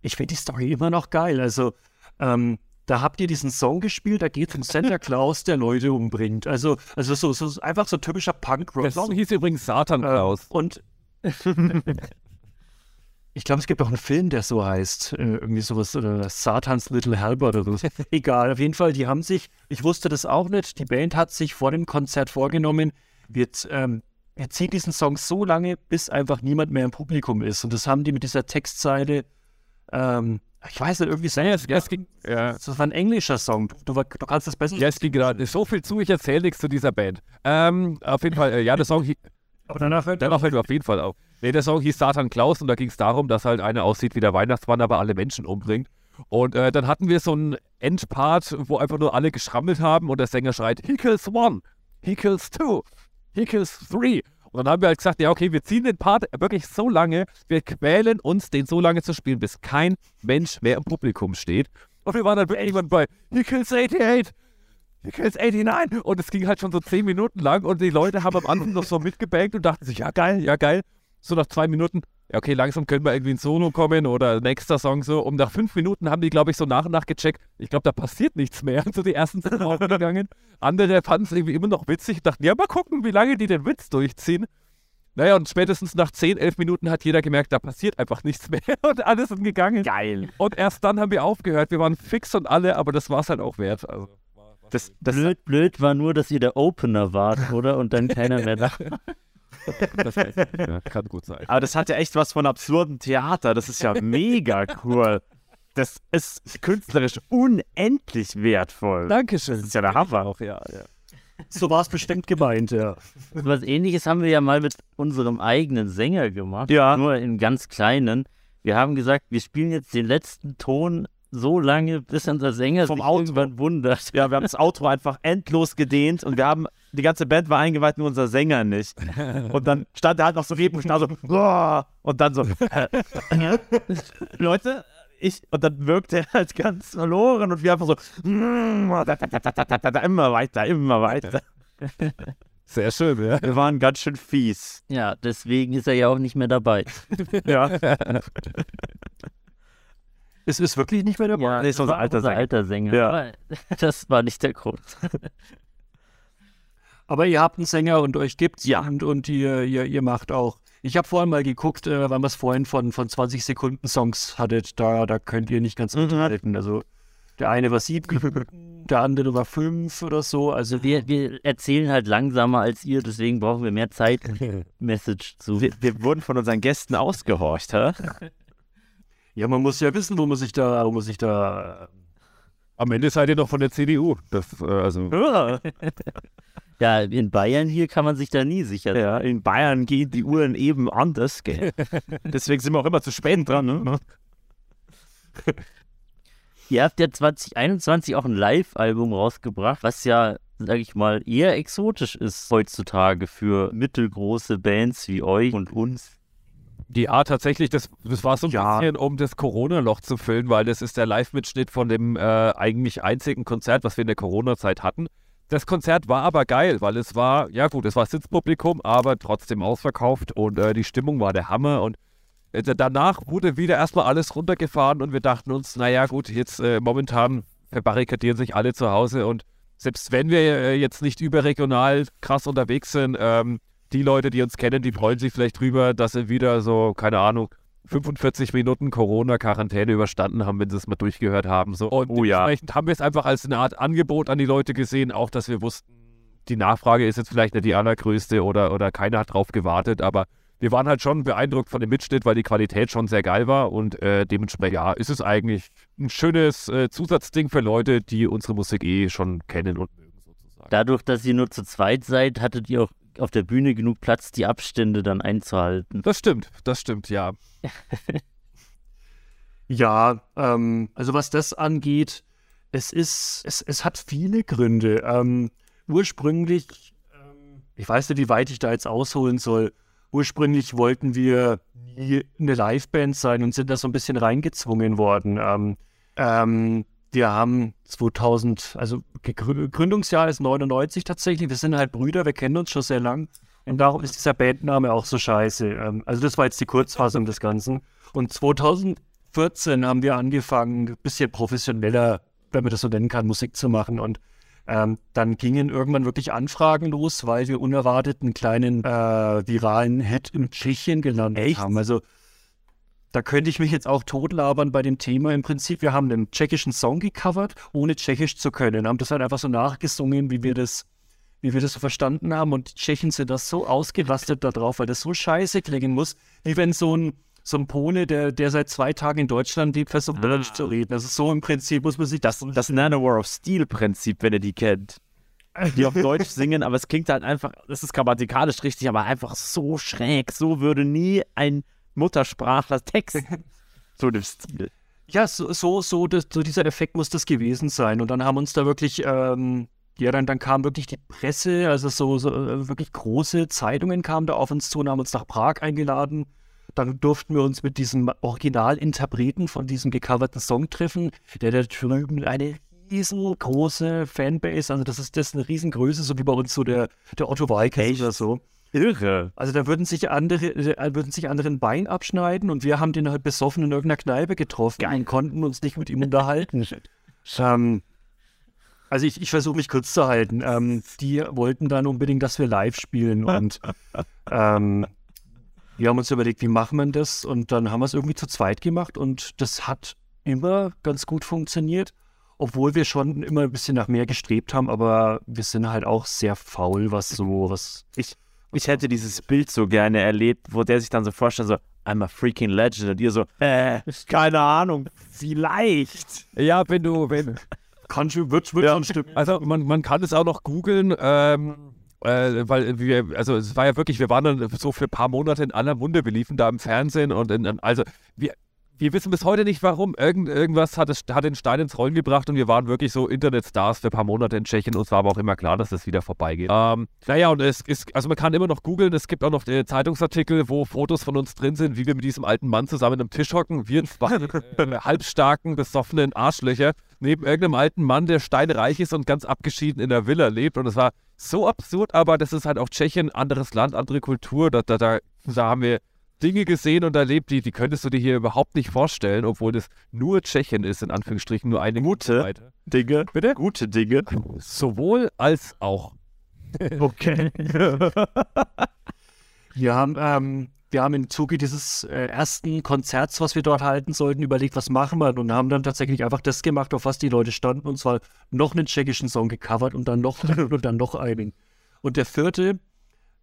Ich finde die Story immer noch geil. Also ähm, da habt ihr diesen Song gespielt, da geht es um Santa Claus, der Leute umbringt. Also, also so, so einfach so typischer Punk-Rock. Der Song hieß übrigens Satan Äh, Klaus. und ich glaube, es gibt auch einen Film, der so heißt. Äh, irgendwie sowas, oder Satans Little Helper oder so. Egal, auf jeden Fall, die haben sich, ich wusste das auch nicht, die Band hat sich vor dem Konzert vorgenommen, wird, ähm, wir ziehen diesen Song so lange, bis einfach niemand mehr im Publikum ist. Und das haben die mit dieser Textzeile, ähm, ich weiß nicht, irgendwie Ja, sehr, es, ging, ja. das war ein englischer Song. Du, du, kannst das besser. Ja, es ging gerade so viel zu, ich erzähle nichts zu dieser Band. Ähm, auf jeden Fall, äh, ja, der Song, Aber danach hört Darauf fällt mir auf jeden Fall auf. Nee, der Song hieß Satan Klaus und da ging es darum, dass halt einer aussieht wie der Weihnachtsmann, aber alle Menschen umbringt. Und äh, dann hatten wir so einen Endpart, wo einfach nur alle geschrammelt haben und der Sänger schreit, he kills one, he kills two, he kills three. Und dann haben wir halt gesagt, ja okay, wir ziehen den Part wirklich so lange, wir quälen uns, den so lange zu spielen, bis kein Mensch mehr im Publikum steht. Und wir waren dann irgendwann bei, he kills 88, kills 89. Und es ging halt schon so 10 Minuten lang und die Leute haben am Anfang noch so mitgebankt und dachten sich, ja geil, ja geil. So nach zwei Minuten, ja okay, langsam können wir irgendwie ins Solo kommen oder nächster Song so. Und nach fünf Minuten haben die, glaube ich, so nach und nach gecheckt, ich glaube, da passiert nichts mehr. Und so die ersten sind gegangen. Andere fanden es irgendwie immer noch witzig und dachten, ja, mal gucken, wie lange die den Witz durchziehen. Naja, und spätestens nach 10, 11 Minuten hat jeder gemerkt, da passiert einfach nichts mehr und alle sind gegangen. Geil. Und erst dann haben wir aufgehört. Wir waren fix und alle, aber das war es halt auch wert. Also, Das, das, Blöd, blöd war nur, dass ihr der Opener wart, oder? Und dann keiner mehr da. das nicht. ja, kann gut sein. aber das hat ja echt was von absurdem Theater. Das ist ja mega cool. Das ist künstlerisch unendlich wertvoll. Dankeschön. Das ist ja der Hammer. Auch, ja, ja. So war es bestimmt gemeint, ja. Was ähnliches haben wir ja mal mit unserem eigenen Sänger gemacht. Ja. Nur in ganz kleinen. Wir haben gesagt, wir spielen jetzt den letzten Ton so lange, bis unser Sänger Vom sich Outro. irgendwann wundert. Ja, wir haben das Outro einfach endlos gedehnt und wir haben, die ganze Band war eingeweiht, nur unser Sänger nicht. Und dann stand er halt noch so neben so, "Boah", und dann so, Leute, ich, und dann wirkt er halt ganz verloren und wir einfach so, immer weiter, immer weiter. Sehr schön, ja. Wir waren ganz schön fies. Ja, deswegen ist er ja auch nicht mehr dabei. Ja. Es ist wirklich nicht mehr dabei. Ja, nee, ist das unser war alter unser Sänger. alter Sänger. Ja. Das war nicht der Grund. Aber ihr habt einen Sänger und euch gibt's Ja. und, und ihr, ihr, ihr macht auch. Ich habe vorhin mal geguckt, äh, weil wir es vorhin von, von 20 Sekunden Songs hattet. Da, da könnt ihr nicht ganz Mhm. mithalten. Also der eine war sieben der andere war fünf oder so. Also Wir, wir erzählen halt langsamer als ihr, deswegen brauchen wir mehr Zeit, Message zu. Wir, wir wurden von unseren Gästen ausgehorcht, hä? Ja, man muss ja wissen, wo man sich da, wo man sich da. Am Ende seid ihr noch von der CDU. Das, äh, also, Ja, in Bayern hier kann man sich da nie sicher sein. Ja, in Bayern gehen die Uhren eben anders, gell? Deswegen sind wir auch immer zu spät dran, ne? Ihr habt ja 2021 auch ein Live-Album rausgebracht, was ja, sag ich mal, eher exotisch ist heutzutage für mittelgroße Bands wie euch und uns. Ja, tatsächlich, das, das war so ein Ja. bisschen, um das Corona-Loch zu füllen, weil das ist der Live-Mitschnitt von dem äh, eigentlich einzigen Konzert, was wir in der Corona-Zeit hatten. Das Konzert war aber geil, weil es war, ja gut, es war Sitzpublikum, aber trotzdem ausverkauft und äh, die Stimmung war der Hammer und äh, danach wurde wieder erstmal alles runtergefahren und wir dachten uns, naja gut, jetzt äh, momentan verbarrikadieren sich alle zu Hause und selbst wenn wir äh, jetzt nicht überregional krass unterwegs sind, ähm, die Leute, die uns kennen, die freuen sich vielleicht drüber, dass sie wieder so, keine Ahnung, 45 Minuten Corona-Quarantäne überstanden haben, wenn sie es mal durchgehört haben. So. Und Oh ja. dementsprechend haben wir es einfach als eine Art Angebot an die Leute gesehen, auch dass wir wussten, die Nachfrage ist jetzt vielleicht nicht die allergrößte oder, oder keiner hat drauf gewartet, aber wir waren halt schon beeindruckt von dem Mitschnitt, weil die Qualität schon sehr geil war und äh, dementsprechend, ja, ist es eigentlich ein schönes äh, Zusatzding für Leute, die unsere Musik eh schon kennen und mögen sozusagen. Dadurch, dass ihr nur zu zweit seid, hattet ihr auch auf der Bühne genug Platz, die Abstände dann einzuhalten. Das stimmt, das stimmt, ja. Ja, ähm, also was das angeht, es ist, es, es hat viele Gründe. Ähm, ursprünglich, ähm, ich weiß nicht, wie weit ich da jetzt ausholen soll. Ursprünglich wollten wir nie eine Liveband sein und sind da so ein bisschen reingezwungen worden. Ähm, ähm, wir haben 2000, also Gründungsjahr ist 99 tatsächlich. Wir sind halt Brüder, wir kennen uns schon sehr lang. Und darum ist dieser Bandname auch so scheiße. Ähm, also das war jetzt die Kurzfassung des Ganzen. Und 2014 haben wir angefangen, ein bisschen professioneller, wenn man das so nennen kann, Musik zu machen. Und ähm, dann gingen irgendwann wirklich Anfragen los, weil wir unerwartet einen kleinen äh, viralen Hit in Tschechien gelandet haben. Also da könnte ich mich jetzt auch totlabern bei dem Thema. Im Prinzip, wir haben einen tschechischen Song gecovert, ohne Tschechisch zu können. Haben das halt einfach so nachgesungen, wie wir das, wie wir das so verstanden haben. Und die Tschechen sind das so ausgerastet darauf, weil das so scheiße klingen muss, wie wenn so ein, so ein Pole, der, der seit zwei Tagen in Deutschland lebt, versucht Deutsch zu reden. Also so im Prinzip muss man sich Das, das Nanowar of Steel-Prinzip, wenn ihr die kennt. Die auf Deutsch singen, aber es klingt halt einfach, das ist grammatikalisch richtig, aber einfach so schräg. So würde nie ein Muttersprachler texten. So im Stil. Ja, so, so, so, das, so dieser Effekt muss das gewesen sein. Und dann haben uns da wirklich, ähm, ja, dann, dann kam wirklich die Presse, also so, so äh, wirklich große Zeitungen kamen da auf uns zu und haben uns nach Prag eingeladen. Dann durften wir uns mit diesem Originalinterpreten von diesem gecoverten Song treffen, der da drüben eine riesengroße Fanbase, also das ist das ist eine Riesengröße, so wie bei uns so der, der Otto Walkes oder so. Irre. Also da würden sich andere, äh, würden sich andere ein Bein abschneiden und wir haben den halt besoffen in irgendeiner Kneipe getroffen und konnten uns nicht mit ihm unterhalten. ähm, also ich, ich versuche mich kurz zu halten. Ähm, die wollten dann unbedingt, dass wir live spielen und ähm, wir haben uns überlegt, wie macht man das und dann haben wir es irgendwie zu zweit gemacht und das hat immer ganz gut funktioniert, obwohl wir schon immer ein bisschen nach mehr gestrebt haben, aber wir sind halt auch sehr faul, was so, was Ich hätte dieses Bild so gerne erlebt, wo der sich dann so vorstellt, so, I'm a freaking legend. Und ihr so, äh, keine Ahnung, vielleicht. Ja, wenn du, wenn, Kann schon, wird, wird schon stimmen. Also man, man kann es auch noch googeln, ähm, äh, weil wir, also es war ja wirklich, wir waren dann so für ein paar Monate in aller Munde, wir liefen da im Fernsehen und in, also wir, wir wissen bis heute nicht warum. Irgend, irgendwas hat, es, hat den Stein ins Rollen gebracht und wir waren wirklich so Internetstars für ein paar Monate in Tschechien. Uns war aber auch immer klar, dass das wieder vorbeigeht. Ähm, naja, und es ist, also man kann immer noch googeln. Es gibt auch noch äh, Zeitungsartikel, wo Fotos von uns drin sind, wie wir mit diesem alten Mann zusammen am Tisch hocken. Wir zwei äh, halbstarken, besoffenen Arschlöcher neben irgendeinem alten Mann, der steinreich ist und ganz abgeschieden in der Villa lebt. Und es war so absurd, aber das ist halt auch Tschechien, anderes Land, andere Kultur. Da, da, da, da haben wir Dinge gesehen und erlebt, die, die könntest du dir hier überhaupt nicht vorstellen, obwohl das nur Tschechien ist, in Anführungsstrichen, nur eine Gute weiter. Dinge. Bitte? Gute Dinge. Sowohl als auch. Okay. Wir haben, ähm, wir haben im Zuge dieses äh, ersten Konzerts, was wir dort halten sollten, überlegt, was machen wir und haben dann tatsächlich einfach das gemacht, auf was die Leute standen, und zwar noch einen tschechischen Song gecovert und dann noch und dann noch einen. Und der vierte,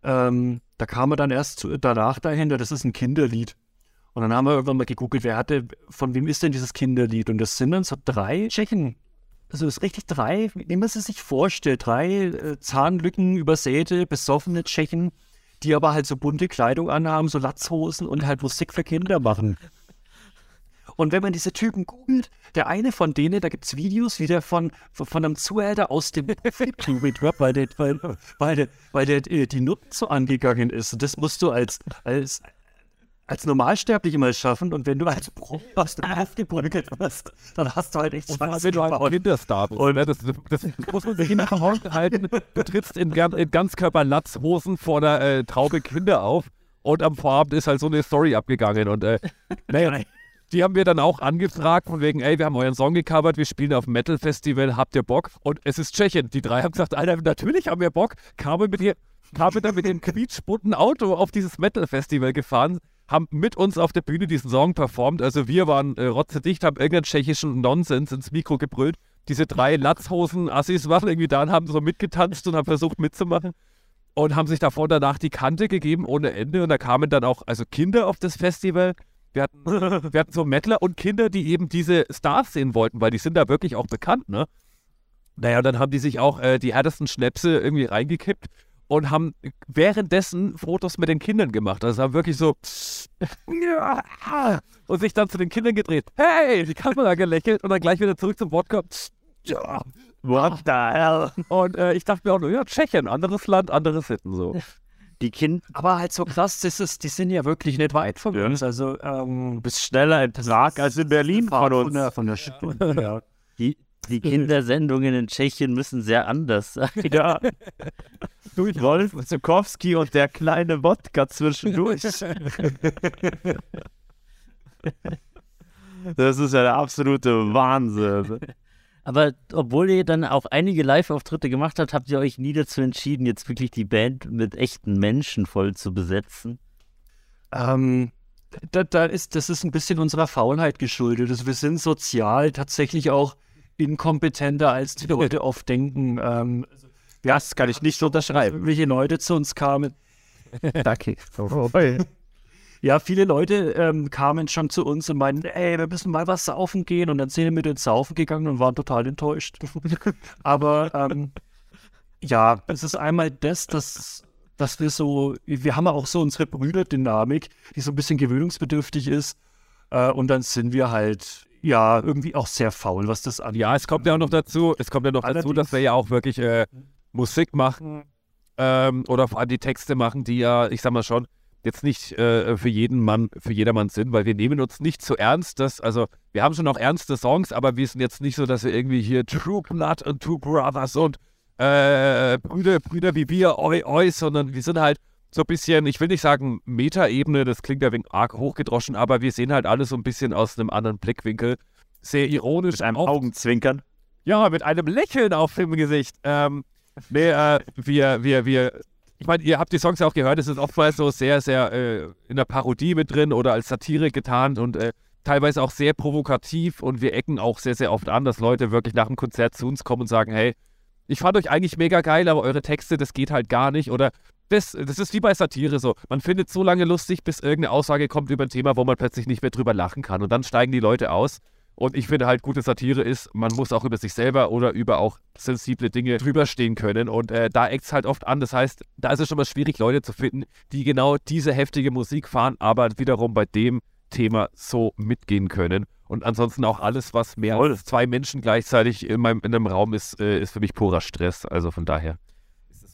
ähm, da kam er dann erst zu, danach dahinter, das ist ein Kinderlied. Und dann haben wir irgendwann mal gegoogelt, wer hatte, von wem ist denn dieses Kinderlied? Und das sind dann so drei Tschechen. Also es ist richtig drei, wie man es sich vorstellt, drei äh, Zahnlücken übersäte, besoffene Tschechen, die aber halt so bunte Kleidung anhaben, so Latzhosen und halt Musik für Kinder machen. Und wenn man diese Typen googelt, der eine von denen, da gibt es Videos, wie der von, von, einem Zuhälter aus dem Tube weil der, weil, weil der, weil der äh, die Nutten so angegangen ist. Und das musst du als, als, als Normalsterblich mal schaffen. Und wenn du als Profi aus dem aufgebrückelt wirst, dann hast du halt echt Und allem, Scheiße wenn du halt. Kinderstar bist. Ne? Das, das muss man sich nach Hause halten. Du trittst in, in Ganzkörper-Latzhosen vor der äh, Traube Kinder auf und am Vorabend ist halt so eine Story abgegangen. Und äh, naja, die haben wir dann auch angefragt, von wegen, ey, wir haben euren Song gecovert, wir spielen auf dem Metal-Festival, habt ihr Bock? Und es ist Tschechien. Die drei haben gesagt, Alter, natürlich haben wir Bock. Kamen mit, ihr, kamen dann mit dem quietschbunten Auto auf dieses Metal-Festival gefahren, haben mit uns auf der Bühne diesen Song performt. Also wir waren äh, rotzedicht, haben irgendeinen tschechischen Nonsens ins Mikro gebrüllt. Diese drei Latzhosen-Assis waren irgendwie da und haben so mitgetanzt und haben versucht mitzumachen. Und haben sich davor und danach die Kante gegeben ohne Ende. Und da kamen dann auch also Kinder auf das Festival. Wir hatten, wir hatten so Mettler und Kinder, die eben diese Stars sehen wollten, weil die sind da wirklich auch bekannt, ne? Naja, und dann haben die sich auch äh, die härtesten Schnäpse irgendwie reingekippt und haben währenddessen Fotos mit den Kindern gemacht. Also haben wirklich so und sich dann zu den Kindern gedreht. Hey, die Kamera gelächelt und dann gleich wieder zurück zum Wort kommt. Ja. What the hell? Und äh, ich dachte mir auch nur, ja, Tschechien, anderes Land, andere Sitten so. Die Kind, Aber halt so krass, das ist, die sind ja wirklich nicht weit von Ja. uns. Also, ähm, Du bist schneller in Prag als in Berlin von uns. Von der, von der Stunde, ja. die, die Kindersendungen in Tschechien müssen sehr anders sein. Ja. Rolf Zukowski und der kleine Wodka zwischendurch. Das ist ja der absolute Wahnsinn. Aber obwohl ihr dann auch einige Live-Auftritte gemacht habt, habt ihr euch nie dazu entschieden, jetzt wirklich die Band mit echten Menschen voll zu besetzen. Ähm, da, da ist, das ist ein bisschen unserer Faulheit geschuldet. Also wir sind sozial tatsächlich auch inkompetenter, als die Leute oft denken. Ähm, Das kann ich nicht unterschreiben. irgendwelche Leute zu uns kamen. Danke. Ja, viele Leute ähm, kamen schon zu uns und meinten, ey, wir müssen mal was saufen gehen. Und dann sind wir mit ins Saufen gegangen und waren total enttäuscht. Aber ähm, ja, es ist einmal das, dass, dass wir so, wir haben ja auch so unsere Brüderdynamik, die so ein bisschen gewöhnungsbedürftig ist. Äh, und dann sind wir halt, ja, irgendwie auch sehr faul, was das angeht. Ja, es kommt ja auch noch dazu, es kommt ja noch dazu, Allerdings- dass wir ja auch wirklich äh, Musik machen ähm, oder vor allem die Texte machen, die ja, ich sag mal schon, jetzt nicht äh, für jeden Mann, für jedermann sind, weil wir nehmen uns nicht so ernst, dass, also wir haben schon auch ernste Songs, aber wir sind jetzt nicht so, dass wir irgendwie hier True Blood und Two Brothers und äh, Brüder, Brüder wie wir, oi, oi, sondern wir sind halt so ein bisschen, ich will nicht sagen Metaebene, das klingt ja wegen arg hochgedroschen, aber wir sehen halt alles so ein bisschen aus einem anderen Blickwinkel. Sehr ironisch. Mit einem oft. Augenzwinkern. Ja, mit einem Lächeln auf dem Gesicht. Ähm, nee, äh, wir, wir, wir, ich meine, ihr habt die Songs ja auch gehört, es ist oftmals so sehr, sehr äh, in der Parodie mit drin oder als Satire getarnt und äh, teilweise auch sehr provokativ und wir ecken auch sehr, sehr oft an, dass Leute wirklich nach dem Konzert zu uns kommen und sagen, hey, ich fand euch eigentlich mega geil, aber eure Texte, das geht halt gar nicht oder das, das ist wie bei Satire so. Man findet so lange lustig, bis irgendeine Aussage kommt über ein Thema, wo man plötzlich nicht mehr drüber lachen kann. Und dann steigen die Leute aus. Und ich finde halt, gute Satire ist, man muss auch über sich selber oder über auch sensible Dinge drüber stehen können. Und äh, da eckt es halt oft an. Das heißt, da ist es schon mal schwierig, Leute zu finden, die genau diese heftige Musik fahren, aber wiederum bei dem Thema so mitgehen können. Und ansonsten auch alles, was mehr als zwei Menschen gleichzeitig in, meinem, in einem Raum ist, äh, ist für mich purer Stress. Also von daher.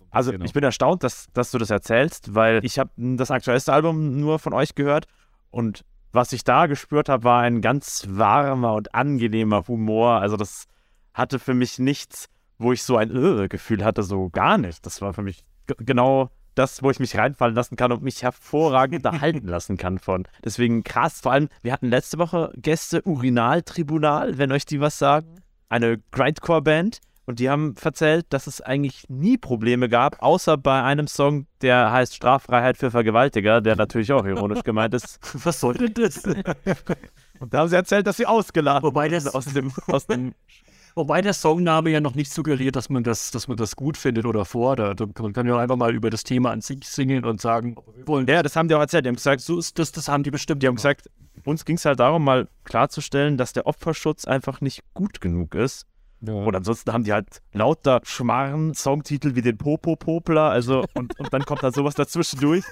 Also bisschen ich bin erstaunt, dass, dass du das erzählst, weil ich habe das aktuellste Album nur von euch gehört und was ich da gespürt habe, war ein ganz warmer und angenehmer Humor. Also das hatte für mich nichts, wo ich so ein äh, Gefühl hatte, so gar nicht. Das war für mich genau das, wo ich mich reinfallen lassen kann und mich hervorragend unterhalten lassen kann von. Deswegen krass. Vor allem, wir hatten letzte Woche Gäste Urinaltribunal, wenn euch die was sagen. Eine Grindcore-Band. Und die haben erzählt, dass es eigentlich nie Probleme gab, außer bei einem Song, der heißt Straffreiheit für Vergewaltiger, der natürlich auch ironisch gemeint ist. Was soll denn das? Und da haben sie erzählt, dass sie ausgeladen Wobei das- aus dem, aus dem Wobei der Songname ja noch nicht suggeriert, dass man das, dass man das gut findet oder fordert. Man kann ja einfach mal über das Thema an sich singen und sagen, wir wollen. Ja, das haben die auch erzählt. Die haben gesagt, So ist das, das haben die bestimmt. die haben gesagt, uns ging es halt darum, mal klarzustellen, dass der Opferschutz einfach nicht gut genug ist. Und ansonsten haben die halt lauter Schmarren, Songtitel wie den Popo-Popler, also und, und dann kommt da sowas dazwischen durch.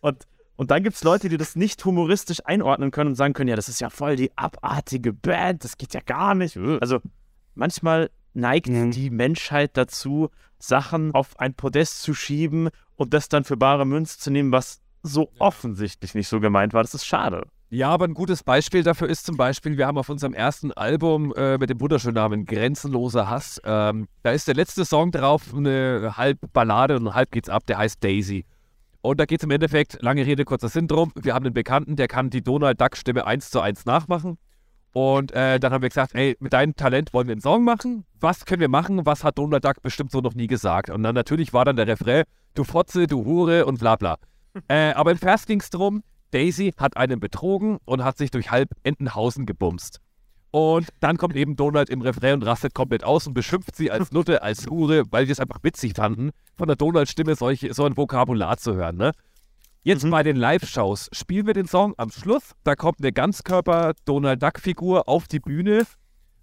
Und, und dann gibt es Leute, die das nicht humoristisch einordnen können und sagen können, ja, das ist ja voll die abartige Band, das geht ja gar nicht. Also manchmal neigt Mhm. die Menschheit dazu, Sachen auf ein Podest zu schieben und das dann für bare Münze zu nehmen, was so offensichtlich nicht so gemeint war. Das ist schade. Ja, aber ein gutes Beispiel dafür ist zum Beispiel, wir haben auf unserem ersten Album äh, mit dem wunderschönen Namen Grenzenloser Hass, ähm, da ist der letzte Song drauf, eine halb Ballade und halb geht's ab, der heißt Daisy. Und da geht es im Endeffekt, lange Rede, kurzer Sinn drum, wir haben einen Bekannten, der kann die Donald Duck Stimme eins zu eins nachmachen. Und äh, dann haben wir gesagt, ey, mit deinem Talent wollen wir einen Song machen. Was können wir machen? Was hat Donald Duck bestimmt so noch nie gesagt? Und dann natürlich war dann der Refrain, du Fotze, du Hure und bla bla. äh, aber im Vers ging es drum, Daisy hat einen betrogen und hat sich durch halb Entenhausen gebumst. Und dann kommt eben Donald im Refrain und rastet komplett aus und beschimpft sie als Nutte, als Hure, weil wir es einfach witzig fanden, von der Donald-Stimme solche, so ein Vokabular zu hören. Ne? Jetzt bei den Live-Shows spielen wir den Song am Schluss. Da kommt eine Ganzkörper-Donald-Duck-Figur auf die Bühne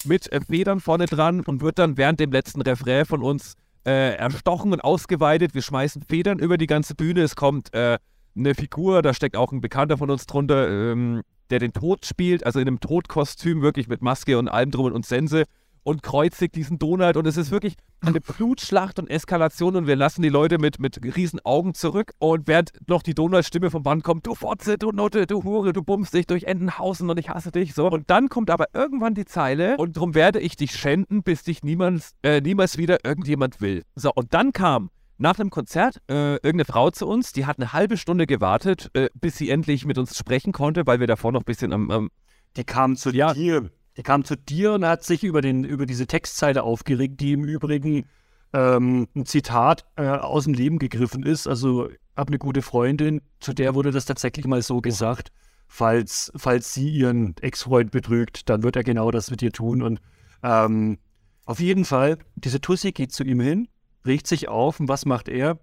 mit äh, Federn vorne dran und wird dann während dem letzten Refrain von uns äh, erstochen und ausgeweitet. Wir schmeißen Federn über die ganze Bühne. Es kommt äh, eine Figur, da steckt auch ein Bekannter von uns drunter, ähm, der den Tod spielt, also in einem Todkostüm, wirklich mit Maske und allem drum und Sense und kreuzigt diesen Donald und es ist wirklich eine Blutschlacht und Eskalation und wir lassen die Leute mit, mit riesen Augen zurück und während noch die Donald-Stimme vom Band kommt, du Fotze, du Nutte, du Hure, du bummst dich durch Entenhausen und ich hasse dich, so. Und dann kommt aber irgendwann die Zeile und drum werde ich dich schänden, bis dich niemals, äh, niemals wieder irgendjemand will. So, und dann kam nach dem Konzert äh, irgendeine Frau zu uns, die hat eine halbe Stunde gewartet, äh, bis sie endlich mit uns sprechen konnte, weil wir davor noch ein bisschen am, am Die kam zu Ja. dir. Die kam zu dir und hat sich über, den, über diese Textzeile aufgeregt, die im Übrigen ähm, ein Zitat äh, aus dem Leben gegriffen ist. Also, ich habe eine gute Freundin, zu der wurde das tatsächlich mal so gesagt. Falls, falls sie ihren Ex-Freund betrügt, dann wird er genau das mit dir tun. Und ähm, auf jeden Fall, diese Tussi geht zu ihm hin, regt sich auf und was macht er?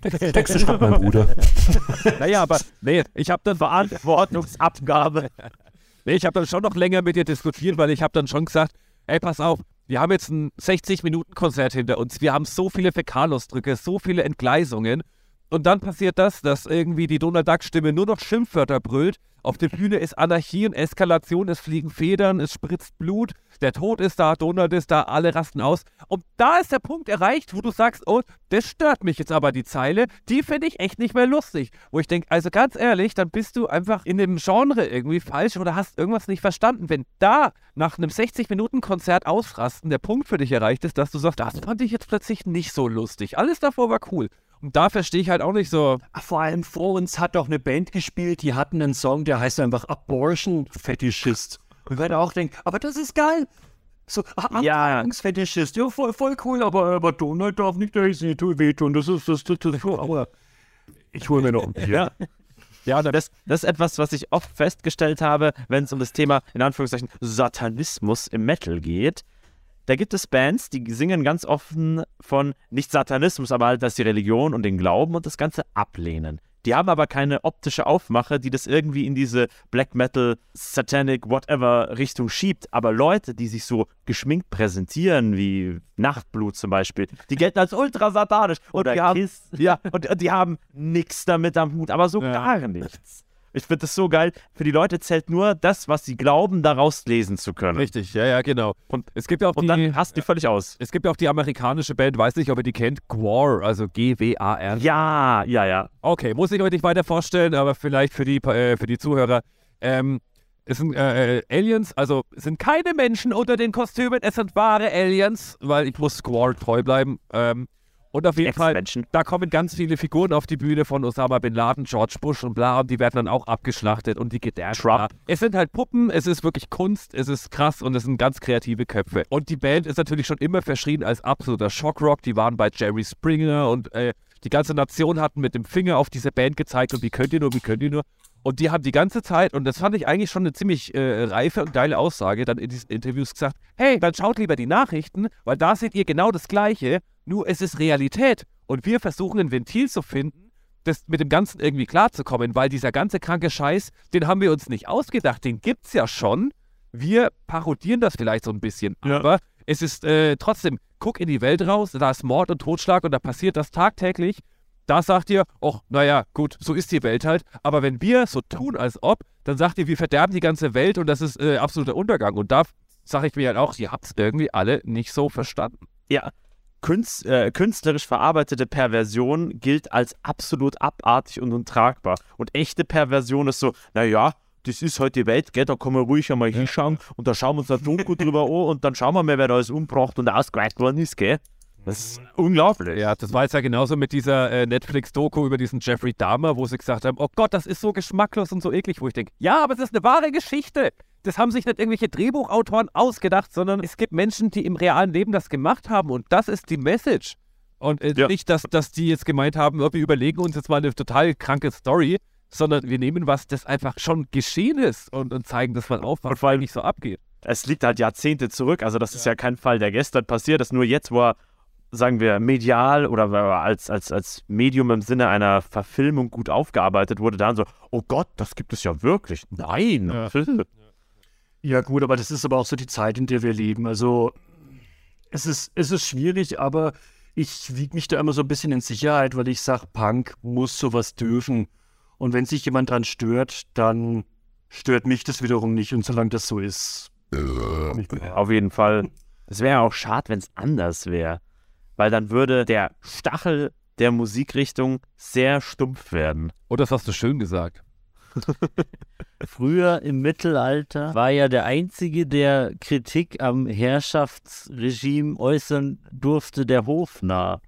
Texte schreibt mein Bruder. Naja, aber nee, ich habe dann Verantwortungsabgabe. Nee, ich habe dann schon noch länger mit ihr diskutiert, weil ich habe dann schon gesagt, ey, pass auf, wir haben jetzt ein 60-Minuten-Konzert hinter uns. Wir haben so viele Fäkalausdrücke, so viele Entgleisungen. Und dann passiert das, dass irgendwie die Donald Duck-Stimme nur noch Schimpfwörter brüllt. Auf der Bühne ist Anarchie und Eskalation, es fliegen Federn, es spritzt Blut, der Tod ist da, Donald ist da, alle rasten aus. Und da ist der Punkt erreicht, wo du sagst, oh, das stört mich jetzt aber die Zeile, die finde ich echt nicht mehr lustig. Wo ich denke, also ganz ehrlich, dann bist du einfach in dem Genre irgendwie falsch oder hast irgendwas nicht verstanden. Wenn da nach einem 60-Minuten-Konzert ausrasten der Punkt für dich erreicht ist, dass du sagst, das fand ich jetzt plötzlich nicht so lustig. Alles davor war cool. Und da verstehe ich halt auch nicht so, Vor allem vor uns hat doch eine Band gespielt, die hatten einen Song, der heißt einfach Abortion Fetischist. Und ich werde auch denken, aber das ist geil. So, Ja. Fetischist, ja, voll, voll cool, aber, aber Donald darf nicht Daisy tu- wehtun. Das ist, das, das, das, aber ich hole mir noch ein Bier. Ja. Ja, das, das ist etwas, was ich oft festgestellt habe, wenn es um das Thema, in Anführungszeichen, Satanismus im Metal geht. Da gibt es Bands, die singen ganz offen von nicht Satanismus, aber halt, dass sie Religion und den Glauben und das Ganze ablehnen. Die haben aber keine optische Aufmache, die das irgendwie in diese Black Metal, Satanic, whatever Richtung schiebt. Aber Leute, die sich so geschminkt präsentieren, wie Nachtblut zum Beispiel, die gelten als ultra satanisch. Und Oder die haben, Kiss. ja, und, und die haben nichts damit am Hut, aber so Ja. gar nichts. Ich finde das so geil. Für die Leute zählt nur das, was sie glauben, daraus lesen zu können. Richtig, ja, ja, genau. Und es gibt ja auch Und die, dann hast du die völlig aus. es gibt ja auch die amerikanische Band, weiß nicht, ob ihr die kennt, Gwar, also G-W-A-R. Ja, ja, ja. Okay, muss ich euch nicht weiter vorstellen, aber vielleicht für die, äh, für die Zuhörer. Ähm, Es sind äh, äh, Aliens, also es sind keine Menschen unter den Kostümen, es sind wahre Aliens, weil ich muss Squall treu bleiben. Ähm, und auf jeden Fall, da kommen ganz viele Figuren auf die Bühne von Osama Bin Laden, George Bush und bla, und die werden dann auch abgeschlachtet und die gedärmt. Es sind halt Puppen, es ist wirklich Kunst, es ist krass und es sind ganz kreative Köpfe. Und die Band ist natürlich schon immer verschrien als absoluter Shockrock. Die waren bei Jerry Springer und äh, die ganze Nation hat mit dem Finger auf diese Band gezeigt und wie könnt ihr nur, wie könnt ihr nur. Und die haben die ganze Zeit, und das fand ich eigentlich schon eine ziemlich äh, reife und geile Aussage, dann in diesen Interviews gesagt, hey, dann schaut lieber die Nachrichten, weil da seht ihr genau das Gleiche, nur es ist Realität. Und wir versuchen ein Ventil zu finden, das mit dem Ganzen irgendwie klarzukommen, weil dieser ganze kranke Scheiß, den haben wir uns nicht ausgedacht, den gibt's ja schon. Wir parodieren das vielleicht so ein bisschen, Ja. aber es ist äh, trotzdem, guck in die Welt raus, da ist Mord und Totschlag und da passiert das tagtäglich. Da sagt ihr, ach, naja, gut, so ist die Welt halt. Aber wenn wir so tun, als ob, dann sagt ihr, wir verderben die ganze Welt und das ist äh, absoluter Untergang. Und da sage ich mir halt auch, ihr habt es irgendwie alle nicht so verstanden. Ja, Künst, äh, künstlerisch verarbeitete Perversion gilt als absolut abartig und untragbar. Und echte Perversion ist so, naja, das ist halt die Welt, gell, da kann man ruhig einmal hinschauen und da schauen wir uns ein Doku drüber an und dann schauen wir mal, wer da alles umgebracht und ausgeweicht worden ist, gell. Das ist unglaublich. Ja, das war jetzt ja genauso mit dieser äh, Netflix-Doku über diesen Jeffrey Dahmer, wo sie gesagt haben, oh Gott, das ist so geschmacklos und so eklig, wo ich denke, ja, aber es ist eine wahre Geschichte. Das haben sich nicht irgendwelche Drehbuchautoren ausgedacht, sondern es gibt Menschen, die im realen Leben das gemacht haben und das ist die Message. Und äh, Ja. nicht, dass, dass die jetzt gemeint haben, wir überlegen uns jetzt mal eine total kranke Story, sondern wir nehmen was, das einfach schon geschehen ist und, und zeigen das mal auf, was vor allem nicht so abgeht. Es liegt halt Jahrzehnte zurück, also das ist ja kein Fall, der gestern passiert ist, nur jetzt, wo er, sagen wir, medial oder er als, als, als Medium im Sinne einer Verfilmung gut aufgearbeitet wurde, dann so, oh Gott, das gibt es ja wirklich. Nein. Ja, gut, aber das ist aber auch so die Zeit, in der wir leben. Also, es ist, es ist schwierig, aber ich wiege mich da immer so ein bisschen in Sicherheit, weil ich sage, Punk muss sowas dürfen. Und wenn sich jemand dran stört, dann stört mich das wiederum nicht. Und solange das so ist. Auf jeden Fall. Es wäre ja auch schade, wenn es anders wäre. Weil dann würde der Stachel der Musikrichtung sehr stumpf werden. Oh, das hast du schön gesagt. Früher im Mittelalter war ja der Einzige, der Kritik am Herrschaftsregime äußern durfte, der Hofnarr.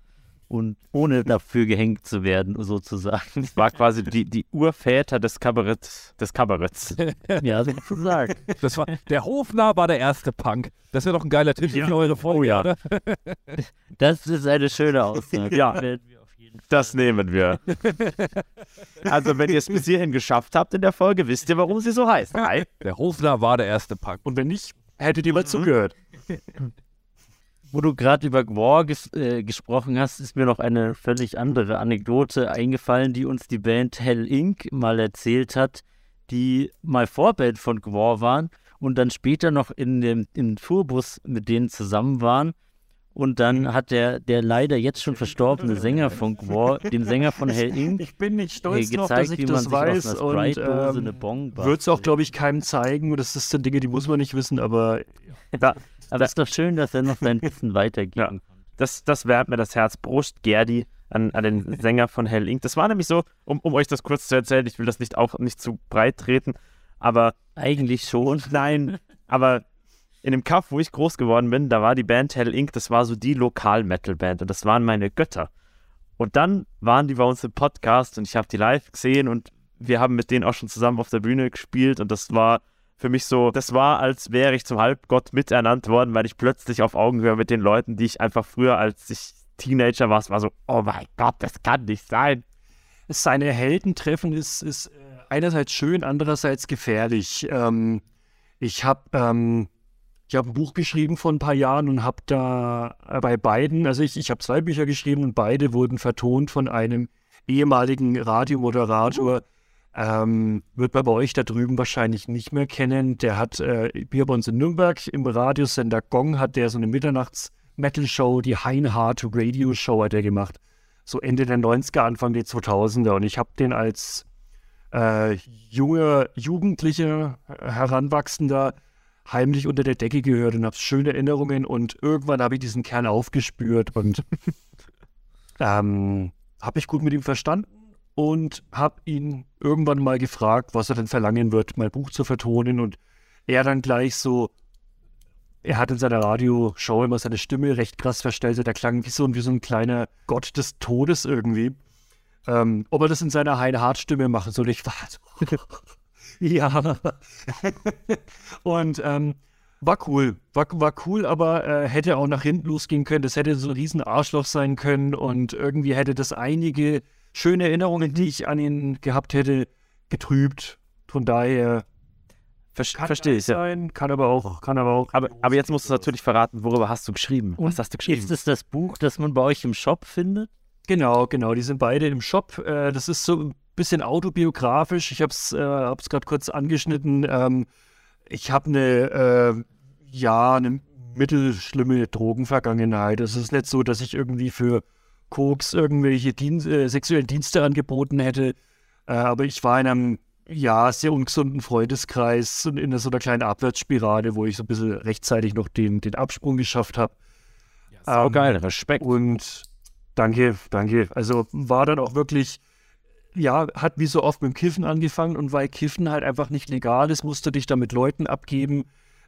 Und ohne dafür gehängt zu werden, sozusagen. Es war quasi die, die Urväter des Kabaretts. Des Kabaretts. Ja, sozusagen. Das war, der Hofnarr war der erste Punk. Das wäre doch ein geiler Titel für eure Folge, Oh ja. oder? Das ist eine schöne Aussage. Ja. Werden jeden Fall. Das nehmen wir. Also, wenn ihr es bis hierhin geschafft habt in der Folge, wisst ihr, warum sie so heißt. Hi. Der Hofnarr war der erste Punk. Und wenn nicht, hättet ihr mal zugehört. Wo du gerade über Gwar ges äh, gesprochen hast, ist mir noch eine völlig andere Anekdote eingefallen, die uns die Band Hell Inc. mal erzählt hat, die mal Vorband von Gwar waren und dann später noch in dem im Tourbus mit denen zusammen waren. Und dann hat der, der leider jetzt schon verstorbene Sänger von Gwar, dem Sänger von Hell Inc., Ich bin nicht stolz gezeigt, dass ich wie man das weiß. Und ähm, wird es auch, glaube ich, keinem zeigen. Das ist dann Dinge, die muss man nicht wissen, aber Da, Aber es ist doch schön, dass er noch sein Wissen weitergeben Ja. das, das wärmt mir das Herz. Prost, Gerdi, an, an den Sänger von Hell Inc. Das war nämlich so, um, um euch das kurz zu erzählen, ich will das nicht auch nicht zu breit treten, aber Eigentlich schon. nein, aber in dem Kaff, wo ich groß geworden bin, da war die Band Hell Inc., das war so die Lokal-Metal-Band und das waren meine Götter. Und dann waren die bei uns im Podcast und ich habe die live gesehen und wir haben mit denen auch schon zusammen auf der Bühne gespielt und das war für mich so, das war, als wäre ich zum Halbgott miternannt worden, weil ich plötzlich auf Augenhöhe mit den Leuten, die ich einfach früher, als ich Teenager war, war so, oh mein Gott, das kann nicht sein. seine Helden treffen ist, ist äh, einerseits schön, andererseits gefährlich. Ähm, ich habe ähm, ich hab ein Buch geschrieben vor ein paar Jahren und habe da äh, bei beiden, also ich, ich habe zwei Bücher geschrieben und beide wurden vertont von einem ehemaligen Radiomoderator. Ähm, wird man bei euch da drüben wahrscheinlich nicht mehr kennen. Der hat äh, hier bei uns in Nürnberg im Radiosender Gong hat der so eine Mitternachts-Metal-Show, die Heinhardt Radio Show hat er gemacht so Ende der 90er, Anfang der 2000er. Und ich habe den als äh, junger Jugendlicher, äh, Heranwachsender heimlich unter der Decke gehört und habe schöne Erinnerungen. Und irgendwann habe ich diesen Kern aufgespürt und ähm, habe mich gut mit ihm verstanden. und habe ihn irgendwann mal gefragt, was er denn verlangen wird, mein Buch zu vertonen. Und er dann gleich so, er hat in seiner Radioshow immer seine Stimme recht krass verstellt. Der klang wie so, wie so ein kleiner Gott des Todes irgendwie. Ähm, ob er das in seiner Heine-Hart-Stimme machen soll, ich war so, ja. und ähm, war cool, war, war cool, aber äh, hätte auch nach hinten losgehen können. Das hätte so ein riesen Arschloch sein können und irgendwie hätte das einige schöne Erinnerungen, die ich an ihn gehabt hätte, getrübt. Von daher Ver verstehe ich, ja. sein, kann aber auch, kann aber auch. Aber, aber jetzt musst du natürlich verraten, worüber hast du geschrieben? Und Was hast du geschrieben? Ist es das Buch, das man bei euch im Shop findet? Genau, genau, die sind beide im Shop. Äh, das ist so bisschen autobiografisch. Ich habe es äh, gerade kurz angeschnitten. Ähm, ich habe eine, äh, ja, eine mittelschlimme Drogenvergangenheit. Es ist nicht so, dass ich irgendwie für Koks irgendwelche Dien äh, sexuellen Dienste angeboten hätte. Äh, aber ich war in einem, ja, sehr ungesunden Freundeskreis und in so einer kleinen Abwärtsspirale, wo ich so ein bisschen rechtzeitig noch den, den Absprung geschafft habe. Oh, Ähm, geil, Respekt. Und danke, danke. Also war dann auch wirklich, ja, hat wie so oft mit dem Kiffen angefangen und weil Kiffen halt einfach nicht legal ist, musst du dich da mit Leuten abgeben,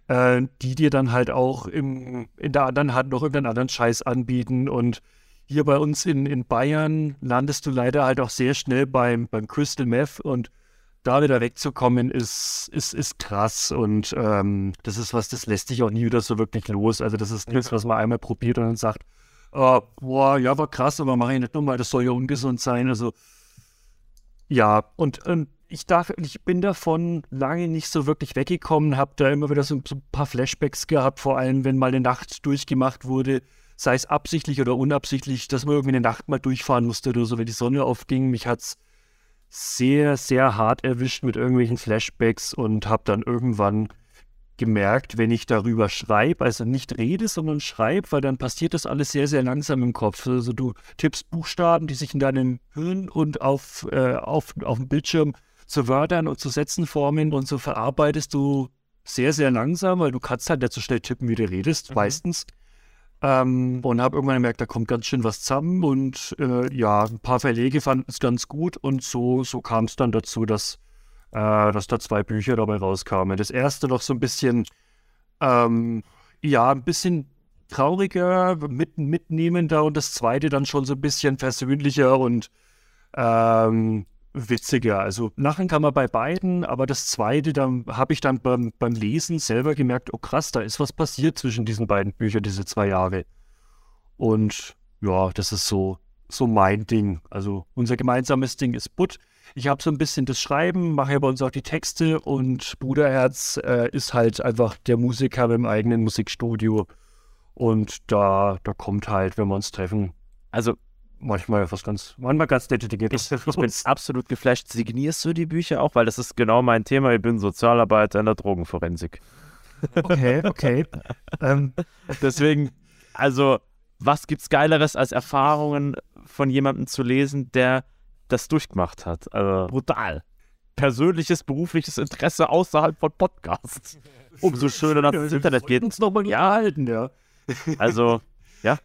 äh, die dir dann halt auch im, in der anderen Hand noch irgendeinen anderen Scheiß anbieten. Und hier bei uns in, in Bayern landest du leider halt auch sehr schnell beim, beim Crystal Meth und da wieder wegzukommen, ist, ist, ist krass. Und ähm, das ist was, das lässt dich auch nie wieder so wirklich los. Also, das ist nichts, was man einmal probiert und dann sagt, äh, boah, ja, war krass, aber mache ich nicht nochmal, das soll ja ungesund sein. Also, ja, und ähm, ich dachte, ich bin davon lange nicht so wirklich weggekommen, habe da immer wieder so, so ein paar Flashbacks gehabt, vor allem wenn mal eine Nacht durchgemacht wurde, sei es absichtlich oder unabsichtlich, dass man irgendwie eine Nacht mal durchfahren musste oder so, wenn die Sonne aufging. Mich hat's sehr, sehr hart erwischt mit irgendwelchen Flashbacks und habe dann irgendwann gemerkt, wenn ich darüber schreibe, also nicht rede, sondern schreibe, weil dann passiert das alles sehr, sehr langsam im Kopf. Also du tippst Buchstaben, die sich in deinem Hirn und auf, äh, auf, auf dem Bildschirm zu Wörtern und zu Sätzen formen und so verarbeitest du sehr, sehr langsam, weil du kannst halt nicht so schnell tippen, wie du redest, meistens. Ähm, und habe irgendwann gemerkt, da kommt ganz schön was zusammen und äh, ja, ein paar Verlege fanden es ganz gut und so, so kam es dann dazu, dass, äh, dass da zwei Bücher dabei rauskamen. Das erste noch so ein bisschen, ähm, ja, ein bisschen trauriger, mit, mitnehmender und das zweite dann schon so ein bisschen versöhnlicher und ähm, witziger. Also lachen kann man bei beiden, aber das zweite, da habe ich dann beim, beim Lesen selber gemerkt, oh krass, da ist was passiert zwischen diesen beiden Büchern, diese zwei Jahre. Und ja, das ist so, so mein Ding. Also unser gemeinsames Ding ist Butt. Ich habe so ein bisschen das Schreiben, mache ja bei uns auch die Texte und Bruderherz äh, ist halt einfach der Musiker dem eigenen Musikstudio. Und da, da kommt halt, wenn wir uns treffen, Also, manchmal was ganz, manchmal ganz nette Dinge. ich, ich bin absolut geflasht. Signierst du die Bücher auch? Weil das ist genau mein Thema. Ich bin Sozialarbeiter in der Drogenforensik. Okay, okay. ähm, Deswegen, also, was gibt's Geileres als Erfahrungen von jemandem zu lesen, der das durchgemacht hat? Also, brutal. Persönliches, berufliches Interesse außerhalb von Podcasts. Umso schöner, dass das Internet geht. uns nochmal Ja. halten, ja. Also,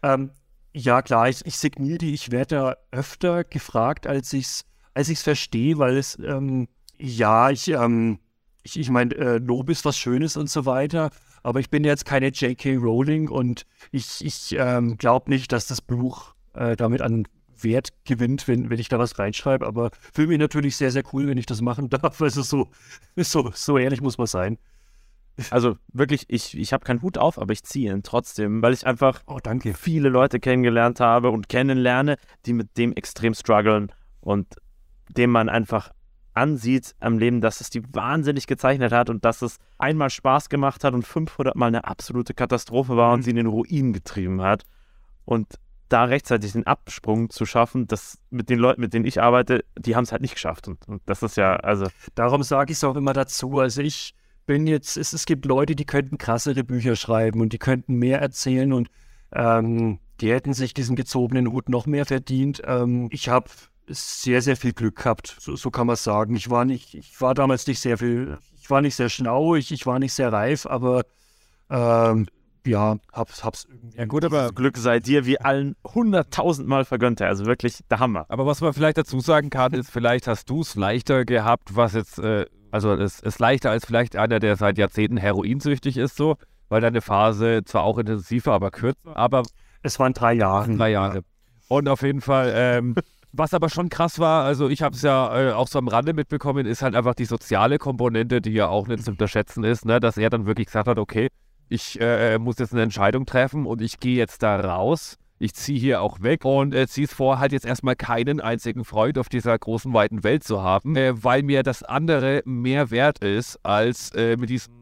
Ähm, ja, klar, ich, ich signiere die. Ich werde da öfter gefragt, als ich es als ich's verstehe, weil es, ähm, ja, ich, ähm, ich, ich meine, äh, Lob ist was Schönes und so weiter, aber ich bin jetzt keine J.K. Rowling und ich, ich ähm, glaube nicht, dass das Buch äh, damit an Wert gewinnt, wenn, wenn ich da was reinschreibe, aber fühle mich natürlich sehr, sehr cool, wenn ich das machen darf. Also so, so, so ehrlich muss man sein. also wirklich, ich, ich habe keinen Hut auf, aber ich ziehe ihn trotzdem, weil ich einfach Oh, danke. viele Leute kennengelernt habe und kennenlerne, die mit dem extrem strugglen und dem man einfach ansieht am Leben, dass es die wahnsinnig gezeichnet hat und dass es einmal Spaß gemacht hat und 500 Mal eine absolute Katastrophe war und Mhm. sie in den Ruin getrieben hat. Und da rechtzeitig den Absprung zu schaffen, das mit den Leuten, mit denen ich arbeite, die haben es halt nicht geschafft. Und, und das ist ja, also, Darum sage ich es auch immer dazu. Also ich bin jetzt, es, es gibt Leute, die könnten krassere Bücher schreiben und die könnten mehr erzählen und ähm, die hätten sich diesen gezogenen Hut noch mehr verdient. Ähm, ich habe sehr, sehr viel Glück gehabt, so, so kann man sagen. Ich war nicht, ich war damals nicht sehr viel, ich war nicht sehr schlau, ich, ich war nicht sehr reif, aber ähm, ja, hab's, hab's irgendwie. Ja gut, aber, Das Glück sei dir wie allen hunderttausendmal vergönnt. Also wirklich der Hammer. aber was man vielleicht dazu sagen kann, ist, vielleicht hast du es leichter gehabt, was jetzt, äh, also es ist leichter als vielleicht einer, der seit Jahrzehnten heroinsüchtig ist, so, weil deine Phase zwar auch intensiver, aber kürzer, aber Es waren drei Jahre. drei Jahre. Und auf jeden Fall, ähm, was aber schon krass war, also ich habe es ja äh, auch so am Rande mitbekommen, ist halt einfach die soziale Komponente, die ja auch nicht zu unterschätzen ist, ne? dass er dann wirklich gesagt hat, okay, ich äh, muss jetzt eine Entscheidung treffen und ich gehe jetzt da raus. Ich ziehe hier auch weg und äh, ziehe es vor, halt jetzt erstmal keinen einzigen Freund auf dieser großen, weiten Welt zu haben, äh, weil mir das andere mehr wert ist, als äh, mit diesen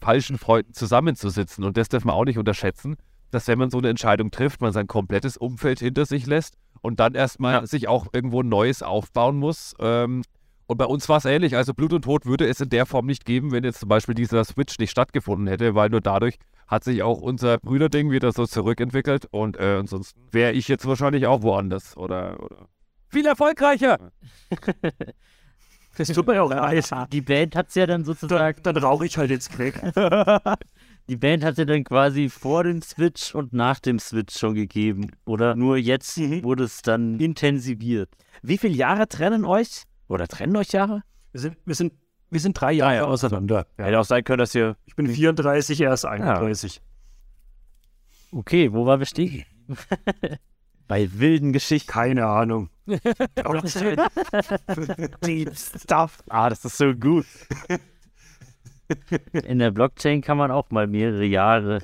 falschen Freunden zusammenzusitzen. Und das darf man auch nicht unterschätzen, dass wenn man so eine Entscheidung trifft, man sein komplettes Umfeld hinter sich lässt und dann erstmal Ja. sich auch irgendwo ein Neues aufbauen muss. Ähm, und bei uns war es ähnlich. Also Blut und Tod würde es in der Form nicht geben, wenn jetzt zum Beispiel dieser Switch nicht stattgefunden hätte, weil nur dadurch hat sich auch unser Brüderding wieder so zurückentwickelt und äh, ansonsten wäre ich jetzt wahrscheinlich auch woanders oder, oder viel erfolgreicher. Das tut mir ja auch leid. Die Band hat es ja dann Dann, sozusagen, dann rauche ich halt jetzt Crack. die Band hat ja dann quasi vor dem Switch und nach dem Switch schon gegeben. Oder nur jetzt Mhm. wurde es dann intensiviert. Wie viele Jahre trennen euch? Oder trennen euch Jahre? Wir sind, wir sind, wir sind drei Jahre auseinander. Hätte auch sein können, dass ihr. Ich bin 34, er ist 31. Okay, wo war wir stehen? Bei wilden Geschichten. Keine Ahnung. Deep Stuff. Ah, das ist so gut. In der Blockchain kann man auch mal mehrere Jahre.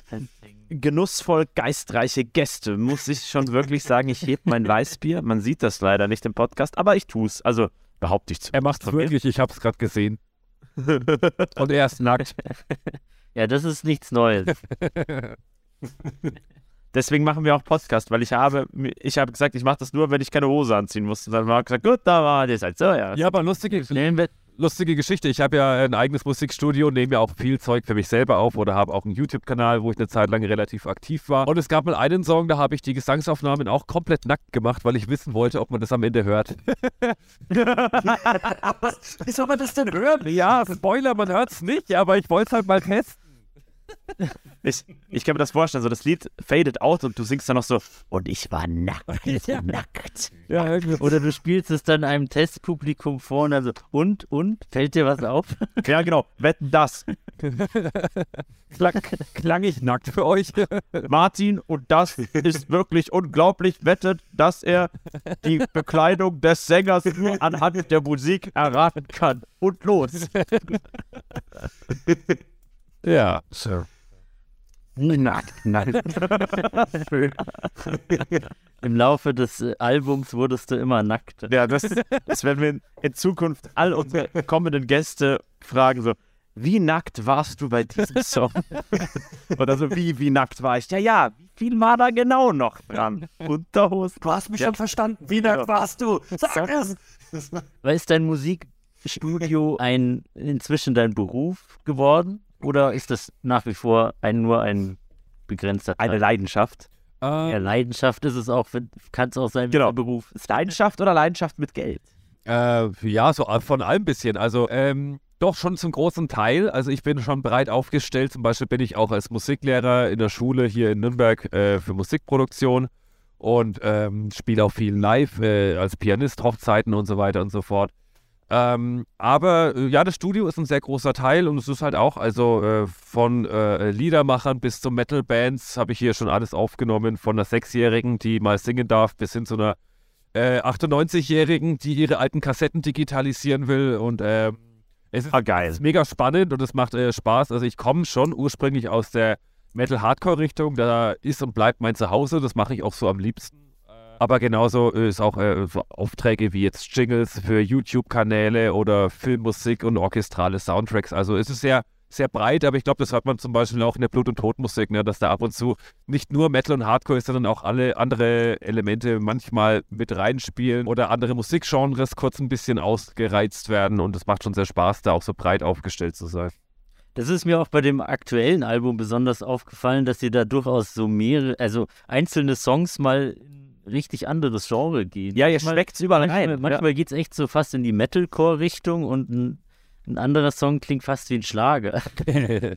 Genussvoll geistreiche Gäste, muss ich schon wirklich sagen. Ich heb mein Weißbier. Man sieht das leider nicht im Podcast, aber ich tue es. Also behaupte ich zu. Er macht es wirklich, ich habe es gerade gesehen. und er ist nackt. Ja, das ist nichts Neues. Deswegen machen wir auch Podcast, weil ich habe, ich habe gesagt, ich mache das nur, wenn ich keine Hose anziehen muss. Und dann war gesagt, gut, da war das halt so, ja. Ja, aber Nehmen wir, lustige Geschichte. Ich habe ja ein eigenes Musikstudio, nehme ja auch viel Zeug für mich selber auf oder habe auch einen YouTube-Kanal, wo ich eine Zeit lang relativ aktiv war. Und es gab mal einen Song, da habe ich die Gesangsaufnahmen auch komplett nackt gemacht, weil ich wissen wollte, ob man das am Ende hört. Wie soll man das denn hören? Ja, Spoiler, man hört es nicht, aber ich wollte es halt mal testen. Ich, ich kann mir das vorstellen, so das Lied faded out und du singst dann noch so, und ich war nackt, nackt. Ja, oder du spielst es dann einem Testpublikum vor und dann so, und, und, fällt dir was auf? Ja, genau, wetten das. Klang, klang ich nackt für euch? Martin, und das ist wirklich unglaublich, wettet, dass er die Bekleidung des Sängers nur anhand der Musik erraten kann. Und los. Ja, Sir. Nackt, nackt. Im Laufe des äh, Albums wurdest du immer nackt. Ja, das, das werden wir in, Zukunft all unsere kommenden Gäste fragen, so, wie nackt warst du bei diesem Song? Oder so, wie, wie nackt war ich? Ja, ja, wie viel war da genau noch dran? Unterhose. Du hast mich Ja. schon verstanden. Wie nackt warst du? Sag es! Weil ist dein Musikstudio ein inzwischen dein Beruf geworden? Oder ist das nach wie vor ein, nur ein begrenzter Teil? Eine Leidenschaft. ja, Leidenschaft ist es auch, kann es auch sein, wie Genau. der Beruf ist. Leidenschaft oder Leidenschaft mit Geld? Äh, ja, so von allem bisschen. Also, ähm, doch schon zum großen Teil. Also, ich bin schon breit aufgestellt. Zum Beispiel bin ich auch als Musiklehrer in der Schule hier in Nürnberg äh, für Musikproduktion und ähm, spiele auch viel live äh, als Pianist, Hochzeiten und so weiter und so fort. Ähm, aber äh, ja, das Studio ist ein sehr großer Teil und es ist halt auch, also äh, von äh, Liedermachern bis zu Metal-Bands habe ich hier schon alles aufgenommen. Von einer Sechsjährigen, die mal singen darf, bis hin zu einer äh, 98-Jährigen, die ihre alten Kassetten digitalisieren will. Und ähm, es ist, Ah, geil. ist mega spannend und es macht äh, Spaß. Also ich komme schon ursprünglich aus der Metal-Hardcore-Richtung. Da ist und bleibt mein Zuhause. Das mache ich auch so am liebsten. Aber genauso äh, ist auch äh, Aufträge wie jetzt Jingles für YouTube-Kanäle oder Filmmusik und orchestrale Soundtracks. Also es ist sehr, sehr breit, aber ich glaube, das hört man zum Beispiel auch in der Blut- und Todmusik, ne, dass da ab und zu nicht nur Metal und Hardcore ist, sondern auch alle andere Elemente manchmal mit reinspielen oder andere Musikgenres kurz ein bisschen ausgereizt werden und es macht schon sehr Spaß, da auch so breit aufgestellt zu sein. Das ist mir auch bei dem aktuellen Album besonders aufgefallen, dass ihr da durchaus so mehrere, also einzelne Songs mal richtig anderes Genre gehen. Ja, ihr Manchmal- schmeckt's überall Manchmal, rein. manchmal geht es echt so fast in die Metalcore-Richtung und ein, ein anderer Song klingt fast wie ein Schlager.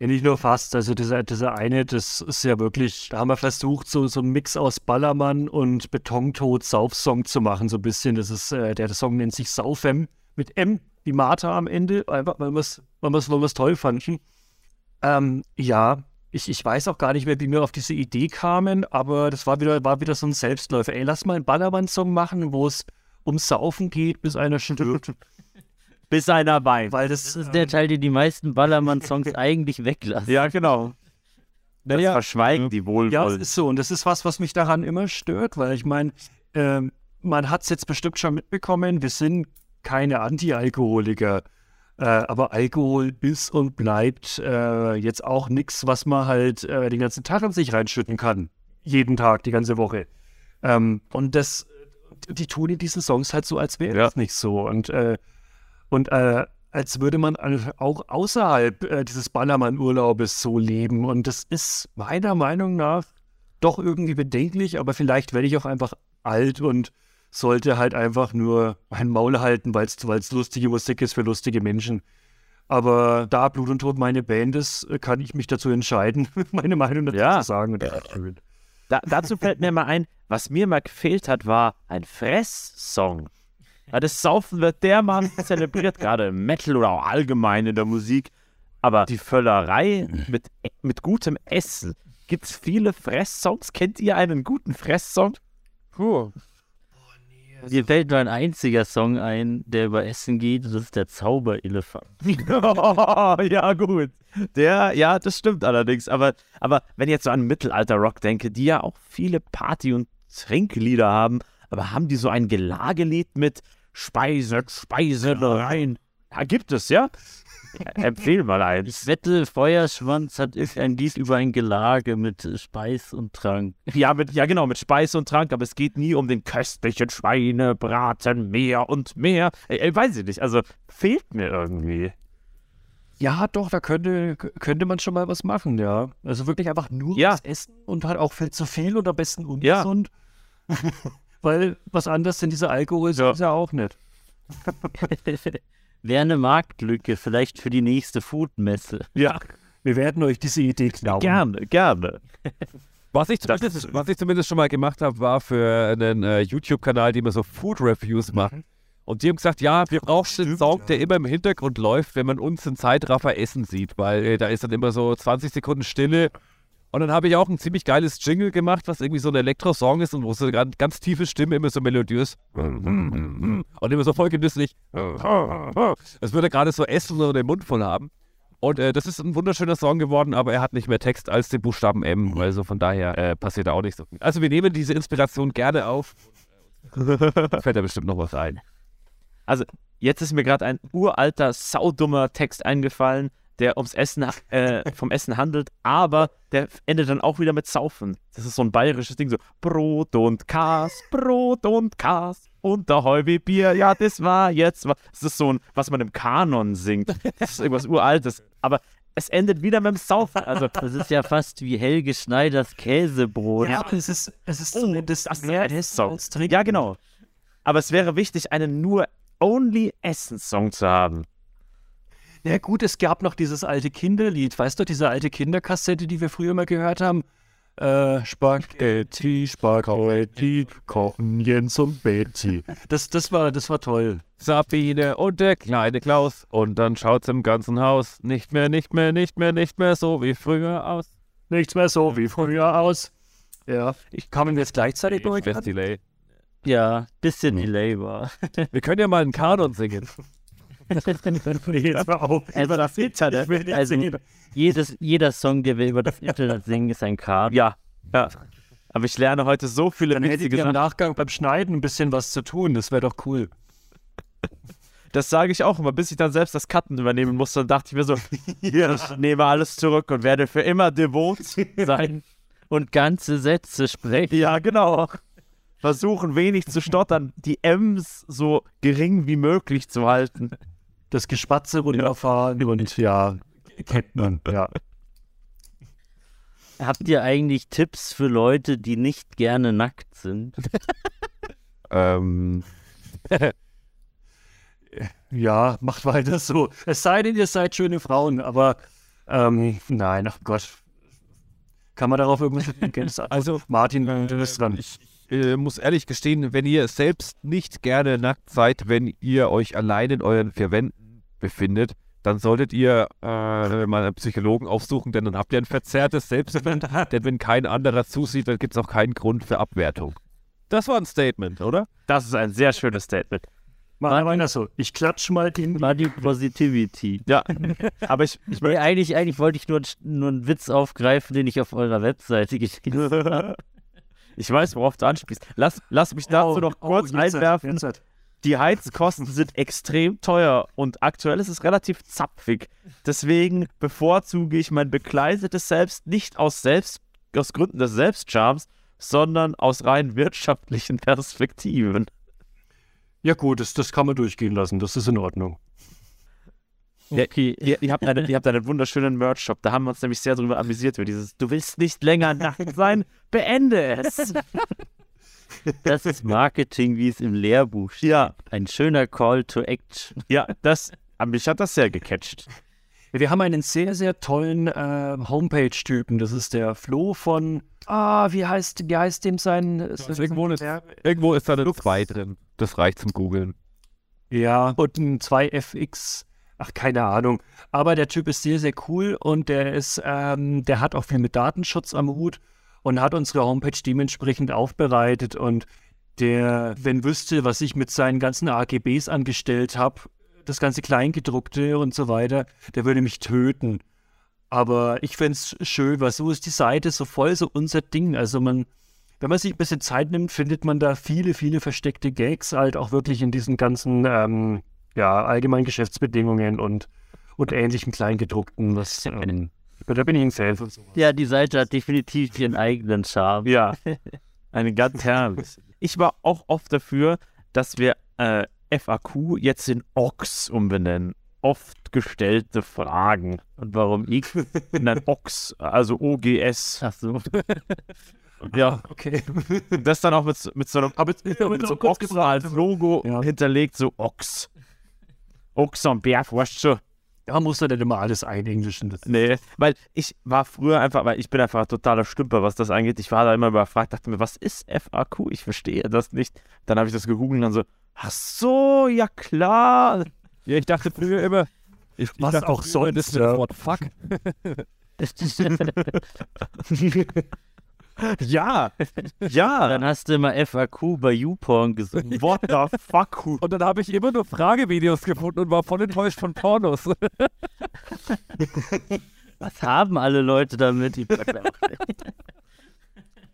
Ja, nicht nur fast. Also dieser, dieser eine, das ist ja wirklich, da haben wir versucht, so, so einen Mix aus Ballermann und Betontod-Saufsong zu machen, so ein bisschen. Das ist, äh, der Song nennt sich Saufem mit M, wie Martha am Ende, einfach weil wir es weil wir's, weil wir's toll fanden. Ähm, ja, ich, ich weiß auch gar nicht mehr, wie wir auf diese Idee kamen, aber das war wieder, war wieder so ein Selbstläufer. Ey, lass mal einen Ballermann-Song machen, wo es ums Saufen geht, bis einer stirbt. Bis einer weint. Weil das, Das ist der Teil, den die meisten Ballermann-Songs eigentlich weglassen. Ja, genau. Das Naja, verschweigen die Ja, es wohlwollend. ist so. Und das ist was, was mich daran immer stört, weil ich meine, ähm, man hat es jetzt bestimmt schon mitbekommen, wir sind keine Anti-Alkoholiker. Äh, aber Alkohol ist und bleibt äh, jetzt auch nichts, was man halt äh, den ganzen Tag in sich reinschütten kann. Jeden Tag, die ganze Woche. Ähm, und das, die tun in diesen Songs halt so, als wäre Ja. es nicht so. Und, äh, und äh, als würde man auch außerhalb äh, dieses Ballermann-Urlaubes so leben. Und das ist meiner Meinung nach doch irgendwie bedenklich, aber vielleicht werde ich auch einfach alt und sollte halt einfach nur mein Maul halten, weil es lustige Musik ist für lustige Menschen. Aber da Blut und Tod meine Band ist, kann ich mich dazu entscheiden, meine Meinung dazu Ja. zu sagen. Und Da, dazu fällt mir mal ein, was mir mal gefehlt hat, war ein Fress-Song. Weil das Saufen wird dermaßen zelebriert, gerade im Metal oder auch allgemein in der Musik. Aber die Völlerei mit, mit gutem Essen. Gibt es viele Fress-Songs? Kennt ihr einen guten Fress-Song? Puh. Mir fällt nur ein einziger Song ein, der über Essen geht, das ist der Zauberelefant. ja, gut. Der, ja, das stimmt allerdings. Aber, aber wenn ich jetzt so an Mittelalter-Rock denke, die ja auch viele Party- und Trinklieder haben, aber haben die so ein Gelagelied mit Speise, Speise rein? Ja, gibt es, ja? Empfehl mal eins. Ich wette, Feuerschwanz hat irgendein Lied über ein Gelage mit äh, Speis und Trank. Ja, mit, ja, genau, mit Speise und Trank, aber es geht nie um den köstlichen Schweinebraten, mehr und mehr. Ey, ey, weiß ich nicht, also fehlt mir irgendwie. ja, doch, da könnte, könnte man schon mal was machen, ja. Also wirklich einfach nur Ja. was essen und halt auch viel zu viel und am besten ungesund. Weil was anderes denn dieser Alkohol ist Ja. ja auch nicht. Wäre eine Marktlücke, vielleicht für die nächste Foodmesse. Ja, Wir werden euch diese Idee klauen. gerne, gerne. Was ich, zumindest, was ich zumindest schon mal gemacht habe, war für einen äh, YouTube-Kanal, die immer so Food-Reviews machen. Und die haben gesagt, ja, wir brauchen einen Song, der immer im Hintergrund läuft, wenn man uns in Zeitraffer essen sieht, weil äh, da ist dann immer so 20 Sekunden Stille. Und dann habe ich auch ein ziemlich geiles Jingle gemacht, was irgendwie so ein Elektro-Song ist und wo so eine ganz, ganz tiefe Stimme immer so melodiös und immer so voll genüsslich. Es würde gerade so essen oder den Mund voll haben. Und äh, das ist ein wunderschöner Song geworden, aber er hat nicht mehr Text als den Buchstaben M. Also von daher äh, passiert da auch nicht so viel. Also wir nehmen diese Inspiration gerne auf. Fällt da bestimmt noch was ein. Also, jetzt ist mir gerade ein uralter, saudummer Text eingefallen, der ums Essen, äh, vom Essen handelt, aber der endet dann auch wieder mit Saufen. Das ist so ein bayerisches Ding, so Brot und Kas, Brot und Kas und der Heuwe Bier, ja, das war jetzt, was. Das ist so ein, was man im Kanon singt. Das ist irgendwas Uraltes. Aber es endet wieder mit dem Saufen. Also, Das ist ja fast wie Helge Schneiders Käsebrot. Ja, aber es ist, es ist Oh, zumindest das ist mehr ein Essen Song. als Trinken. ja, genau. Aber es wäre wichtig, einen nur Only-Essen-Song zu haben. Ja gut, es gab noch dieses alte Kinderlied, weißt du, diese alte Kinderkassette, die wir früher mal gehört haben. Äh, Spaghetti, Spaghetti, kochen Jens und Betty. Das, das, war, das war toll. Sabine und der kleine Klaus. Und dann schaut's im ganzen Haus nicht mehr, nicht mehr, nicht mehr, nicht mehr so wie früher aus. Nichts mehr so wie früher aus. Ja, ich kamen wir jetzt gleichzeitig durch. Delay. Ja, bisschen Delay war. Wir können ja mal einen Kanon singen. Jetzt mal auf. Also das Internet. Ich Also, singen. jedes, jeder Song, der wir über das Internet singen, ist ein Card. Ja, ja. Aber ich lerne heute so viele Dann wichtige ihr im. Nachgang beim Schneiden ein bisschen was zu tun. Das wäre doch cool. Das sage ich auch immer, bis ich dann selbst das Cutten übernehmen musste. Dann dachte ich mir so, ich nehme alles zurück und werde für immer devot sein. Und ganze Sätze sprechen. Ja, genau. Versuchen wenig zu stottern, die M's so gering wie möglich zu halten. Das Gespatze runterfahren und ja, kennt man. Ja. Habt ihr eigentlich Tipps für Leute, die nicht gerne nackt sind? Ähm, ja, macht weiter so. Es sei denn, ihr seid schöne Frauen, aber Ähm, nein, ach Gott. Kann man darauf irgendwas ergänzen? Also, Martin, du bist dran. Ich äh, muss ehrlich gestehen, wenn ihr selbst nicht gerne nackt seid, wenn ihr euch allein in euren vier Wänden befindet, dann solltet ihr äh, mal einen Psychologen aufsuchen, denn dann habt ihr ein verzerrtes Selbstbild. denn wenn kein anderer zusieht, dann gibt es auch keinen Grund für Abwertung. Das war ein Statement, oder? Das ist ein sehr schönes Statement. Mach mal so. Ich klatsch mal den. Body Positivity. Ja, aber ich, ich Nee, eigentlich, eigentlich wollte ich nur, nur einen Witz aufgreifen, den ich auf eurer Webseite geschrieben habe. Ich weiß, worauf du anspielst. Lass, lass mich dazu noch kurz Oh, jetzt hat- einwerfen. jetzt hat- Die Heizkosten sind extrem teuer und aktuell ist es relativ zapfig. Deswegen bevorzuge ich mein bekleidetes Selbst nicht aus, Selbst, aus Gründen des Selbstcharms, sondern aus rein wirtschaftlichen Perspektiven. Ja, gut, das, das kann man durchgehen lassen. Das ist in Ordnung. Okay. Ihr, ihr, habt eine, ihr habt einen wunderschönen Merch-Shop. Da haben wir uns nämlich sehr drüber amüsiert, über dieses Du willst nicht länger nackt sein, beende es. Das ist Marketing, wie es im Lehrbuch steht. Ja, Ein schöner Call to Action. ja, das, mich hat das sehr gecatcht. Wir haben einen sehr, sehr tollen äh, Homepage-Typen. Das ist der Flo von. Ah, wie heißt, wie heißt dem sein. ist irgendwo eine- Irgendwo ist da eine 2 drin. Das reicht zum Googeln. Ja, und ein 2FX. Ach, keine Ahnung. Aber der Typ ist sehr, sehr cool und der ist, ähm, der hat auch viel mit Datenschutz am Hut und hat unsere Homepage dementsprechend aufbereitet und der, wenn wüsste, was ich mit seinen ganzen AGBs angestellt habe, das ganze Kleingedruckte und so weiter, der würde mich töten. Aber ich fände es schön, weil so ist die Seite so voll, so unser Ding. Also man, wenn man sich ein bisschen Zeit nimmt, findet man da viele, viele versteckte Gags halt auch wirklich in diesen ganzen, ähm, ja, allgemeinen Geschäftsbedingungen und, und ähnlichen Kleingedruckten. Was, ähm, da bin ich von sowas. Ja, die Seite hat definitiv ihren eigenen Charme. Ja, eine ganz herrlich. Ich war auch oft dafür, dass wir äh, FAQ jetzt in OX umbenennen. Oft gestellte Fragen. Und warum X? Nein, OX, also OGS. Ach so. Ja, Okay. das dann auch mit, so- mit so einem Aber mit so einem Ochs als Logo Ja. hinterlegt, so Ochs. Ochs am Berg, weißt du? Da muss er nicht immer alles einenglischen. Das Nee, weil ich war früher einfach, weil ich bin einfach ein totaler Stümper, was das angeht. Ich war da immer überfragt, dachte mir, was ist FAQ? Ich verstehe das nicht. Dann habe ich das gegoogelt und dann so, ach so, ja klar. Ja, ich dachte früher immer. Ich, ich Was dachte auch früher, das sonst, ist ja. Wort Fuck. Ja, ja. Dann hast du immer FAQ bei YouPorn gesungen. What the fuck? Und dann habe ich immer nur Fragevideos gefunden und war voll enttäuscht von Pornos. Was haben alle Leute damit?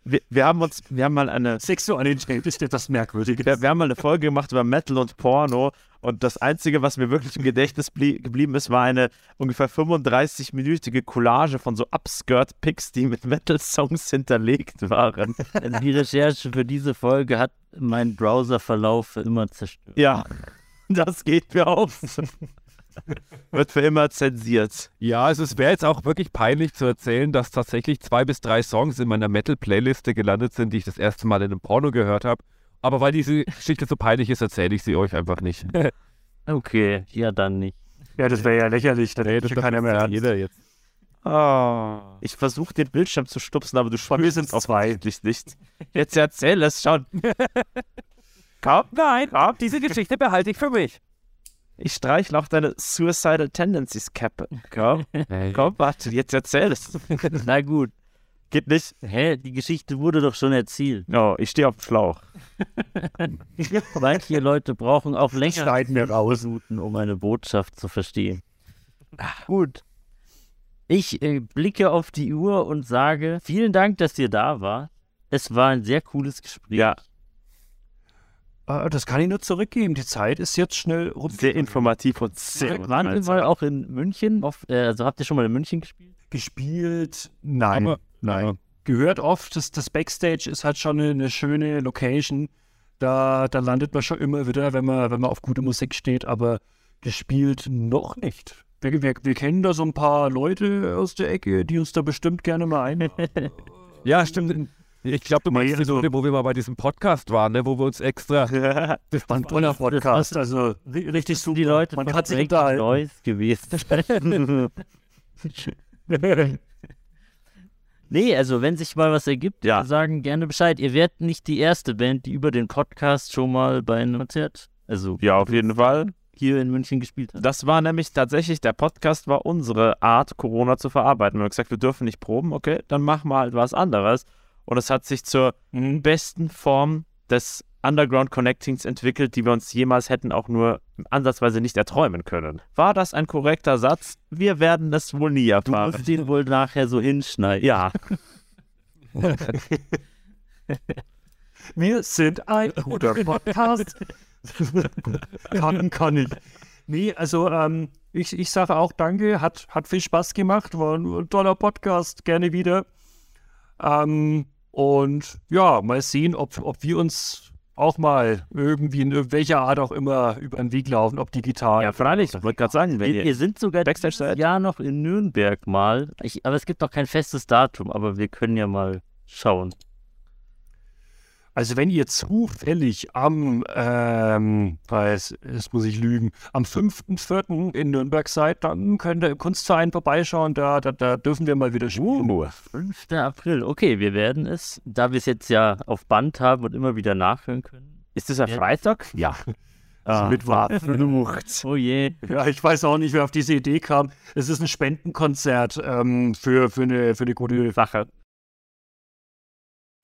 Wir, wir haben uns, wir haben mal eine, Sexualität ist etwas Merkwürdiges. wir, wir haben mal eine Folge gemacht über Metal und Porno und das Einzige, was mir wirklich im Gedächtnis blie- geblieben ist, war eine ungefähr 35-minütige Collage von so Upskirt-Pics, die mit Metal-Songs hinterlegt waren. Also die Recherche für diese Folge hat meinen Browserverlauf für immer zerstört. Ja, das geht mir auch. Wird für immer zensiert. ja, also es wäre jetzt auch wirklich peinlich zu erzählen, dass tatsächlich zwei bis drei Songs in meiner Metal-Playliste gelandet sind, die ich das erste Mal in einem Porno gehört habe. Aber weil diese Geschichte so peinlich ist, erzähle ich sie euch einfach nicht. Okay, ja dann nicht. Ja, das wäre ja lächerlich. Da Nee, hätte keiner mehr ja ernst. jeder jetzt. Ah. Ich versuche den Bildschirm zu stupsen, aber du spürst sind es offensichtlich nicht. Jetzt erzähl es schon. Komm, Nein, komm. diese Geschichte behalte ich für mich. Ich streichle auch deine Suicidal Tendencies Cappe. Komm, komm, warte, jetzt erzähl es. Na gut. Geht nicht. Hä, die Geschichte wurde doch schon erzählt. Oh, ich stehe auf dem Schlauch. Manche Leute brauchen auch länger Schneiden wir raus. Minuten, um eine Botschaft zu verstehen. Gut. Ich äh, blicke auf die Uhr und sage, vielen Dank, dass ihr da wart. Es war ein sehr cooles Gespräch. Ja, das kann ich nur zurückgeben. Die Zeit ist jetzt schnell rum. sehr informativ und sehr Waren wir mal auch in München? Auf, äh, also habt ihr schon mal in München gespielt? Gespielt? Nein. Aber- nein. Gehört oft, das, das Backstage ist halt schon eine, eine schöne Location. Da, da landet man schon immer wieder, wenn man, wenn man auf gute Musik steht, aber gespielt noch nicht. Wir, wir, wir kennen da so ein paar Leute aus der Ecke, die uns da bestimmt gerne mal ein. Ja, stimmt. Ich glaube, du meinst die also- Runde, wo wir mal bei diesem Podcast waren, ne? wo wir uns extra. Das war ein toller Podcast, also ri- richtig super. Die Leute Man kann sich unterhalten. Noise gewesen. Nee, also wenn sich mal was ergibt, Ja. sagen gerne Bescheid. Ihr werdet nicht die erste Band, die über den Podcast schon mal bei einem Konzert, also Ja, auf jeden Fall. hier in München gespielt hat. Das war nämlich tatsächlich, der Podcast war unsere Art, Corona zu verarbeiten. Wir haben gesagt, wir dürfen nicht proben, okay, dann machen wir halt was anderes. Und es hat sich zur besten Form des Underground Connectings entwickelt, die wir uns jemals hätten auch nur ansatzweise nicht erträumen können. War das ein korrekter Satz? Wir werden es wohl nie Du erfahren. musst den wohl nachher so hinschneiden. Ja, Wir sind ein guter Podcast. kann, kann ich. Nee, also ähm, ich, ich sage auch danke, hat, hat viel Spaß gemacht, war ein toller Podcast, gerne wieder. Ähm, und ja, mal sehen, ob, ob wir uns auch mal irgendwie in welcher Art auch immer über den Weg laufen, ob digital. ja, freilich. Ich wollte gerade sagen, wenn Wir, ihr wir sind sogar Backstage dieses? Jahr noch in Nürnberg mal. Ich, aber es gibt noch kein festes Datum, aber wir können ja mal schauen. Also wenn ihr zufällig am, ähm, weiß, jetzt muss ich lügen, am 5.4. in Nürnberg seid, dann könnt ihr im Kunstverein vorbeischauen, da, da, da dürfen wir mal wieder spielen. Uh, 5. April. Okay, wir werden es, da wir es jetzt ja auf Band haben und immer wieder nachhören können. ist das ein Ja. Freitag? Ja. Ah, Mittwoch. verflucht. Oh je. Ja, ich weiß auch nicht, wer auf diese Idee kam. Es ist ein Spendenkonzert ähm, für, für, eine, für eine gute Sache.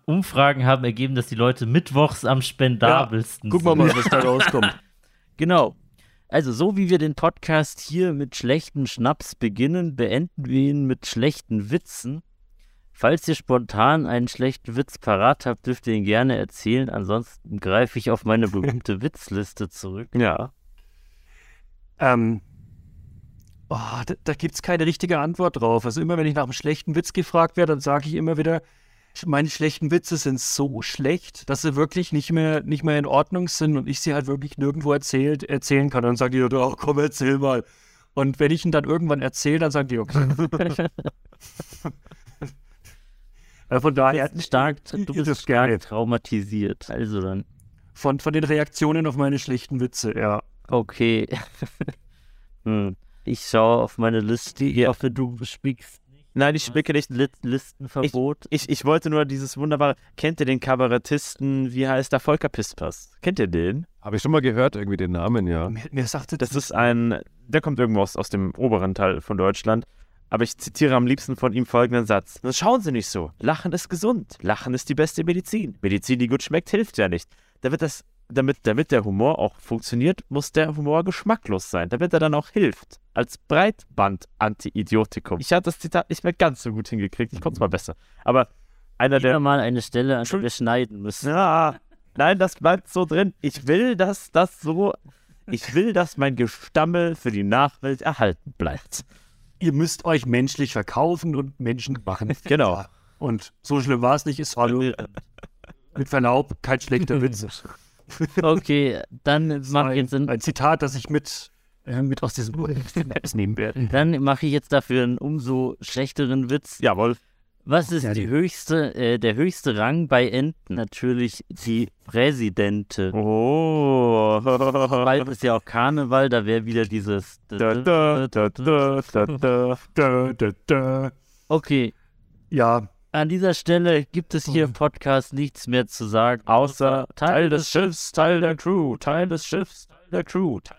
Umfragen haben ergeben, dass die Leute mittwochs am spendabelsten Gucken wir mal, was da rauskommt. Genau. Also, so wie wir den Podcast hier mit schlechten Schnaps beginnen, beenden wir ihn mit schlechten Witzen. Falls ihr spontan einen schlechten Witz parat habt, dürft ihr ihn gerne erzählen. Ansonsten greife ich auf meine berühmte Witzliste zurück. Ja. Ähm, oh, da da gibt es keine richtige Antwort drauf. Also immer, wenn ich nach einem schlechten Witz gefragt werde, dann sage ich immer wieder, meine schlechten Witze sind so schlecht, dass sie wirklich nicht mehr, nicht mehr in Ordnung sind und ich sie halt wirklich nirgendwo erzählt, erzählen kann. Und dann sagen die Leute, oh, komm, erzähl mal. Und wenn ich ihn dann irgendwann erzähle, dann sagen die, okay. Also von daher, Stark, du bist stark traumatisiert. Also dann, Von, von den Reaktionen auf meine schlechten Witze, ja. okay. hm. Ich schaue auf meine Liste. Ich hoffe, du nicht. Nein, ich spicke nicht. Li Listenverbot. Ich, ich wollte nur dieses wunderbare. Kennt ihr den Kabarettisten, wie heißt der? Volker Pispers. Kennt ihr den? Habe ich schon mal gehört, irgendwie den Namen, ja. Mir, mir sagte Das ist ein. Der kommt irgendwo aus, aus dem oberen Teil von Deutschland. Aber ich zitiere am liebsten von ihm folgenden Satz. "Na, Schauen Sie nicht so. Lachen ist gesund. Lachen ist die beste Medizin. Medizin, die gut schmeckt, hilft ja nicht. Da wird das, damit, damit der Humor auch funktioniert, muss der Humor geschmacklos sein, damit er dann auch hilft. Als Breitband-Anti-Idiotikum. Ich hatte das Zitat nicht mehr ganz so gut hingekriegt. Ich konnte es mal besser. Aber einer Wieder der. mal eine Stelle, an der wir schneiden müssen. Ja, nein, das bleibt so drin. Ich will, dass das so. Ich will, dass mein Gestammel für die Nachwelt erhalten bleibt. ihr müsst euch menschlich verkaufen und Menschen machen. Genau. Und so schlimm war es nicht, ist hallo. Mit Verlaub, kein schlechter Witz. Okay, dann mache ich jetzt ein, ein Zitat, das ich mit, mit aus diesem Apps nehmen werde. dann mache ich jetzt dafür einen umso schlechteren Witz. Jawohl. Was ist Ja, die die- höchste, äh, der höchste Rang bei Enten? Natürlich die Präsidente. Oh. Bald ist ja auch Karneval, da wäre wieder dieses. Okay, Ja, an dieser Stelle gibt es hier im Podcast nichts mehr zu sagen. Außer Teil des Schiffs, Teil der Crew, Teil des Schiffs, Teil der Crew. Teil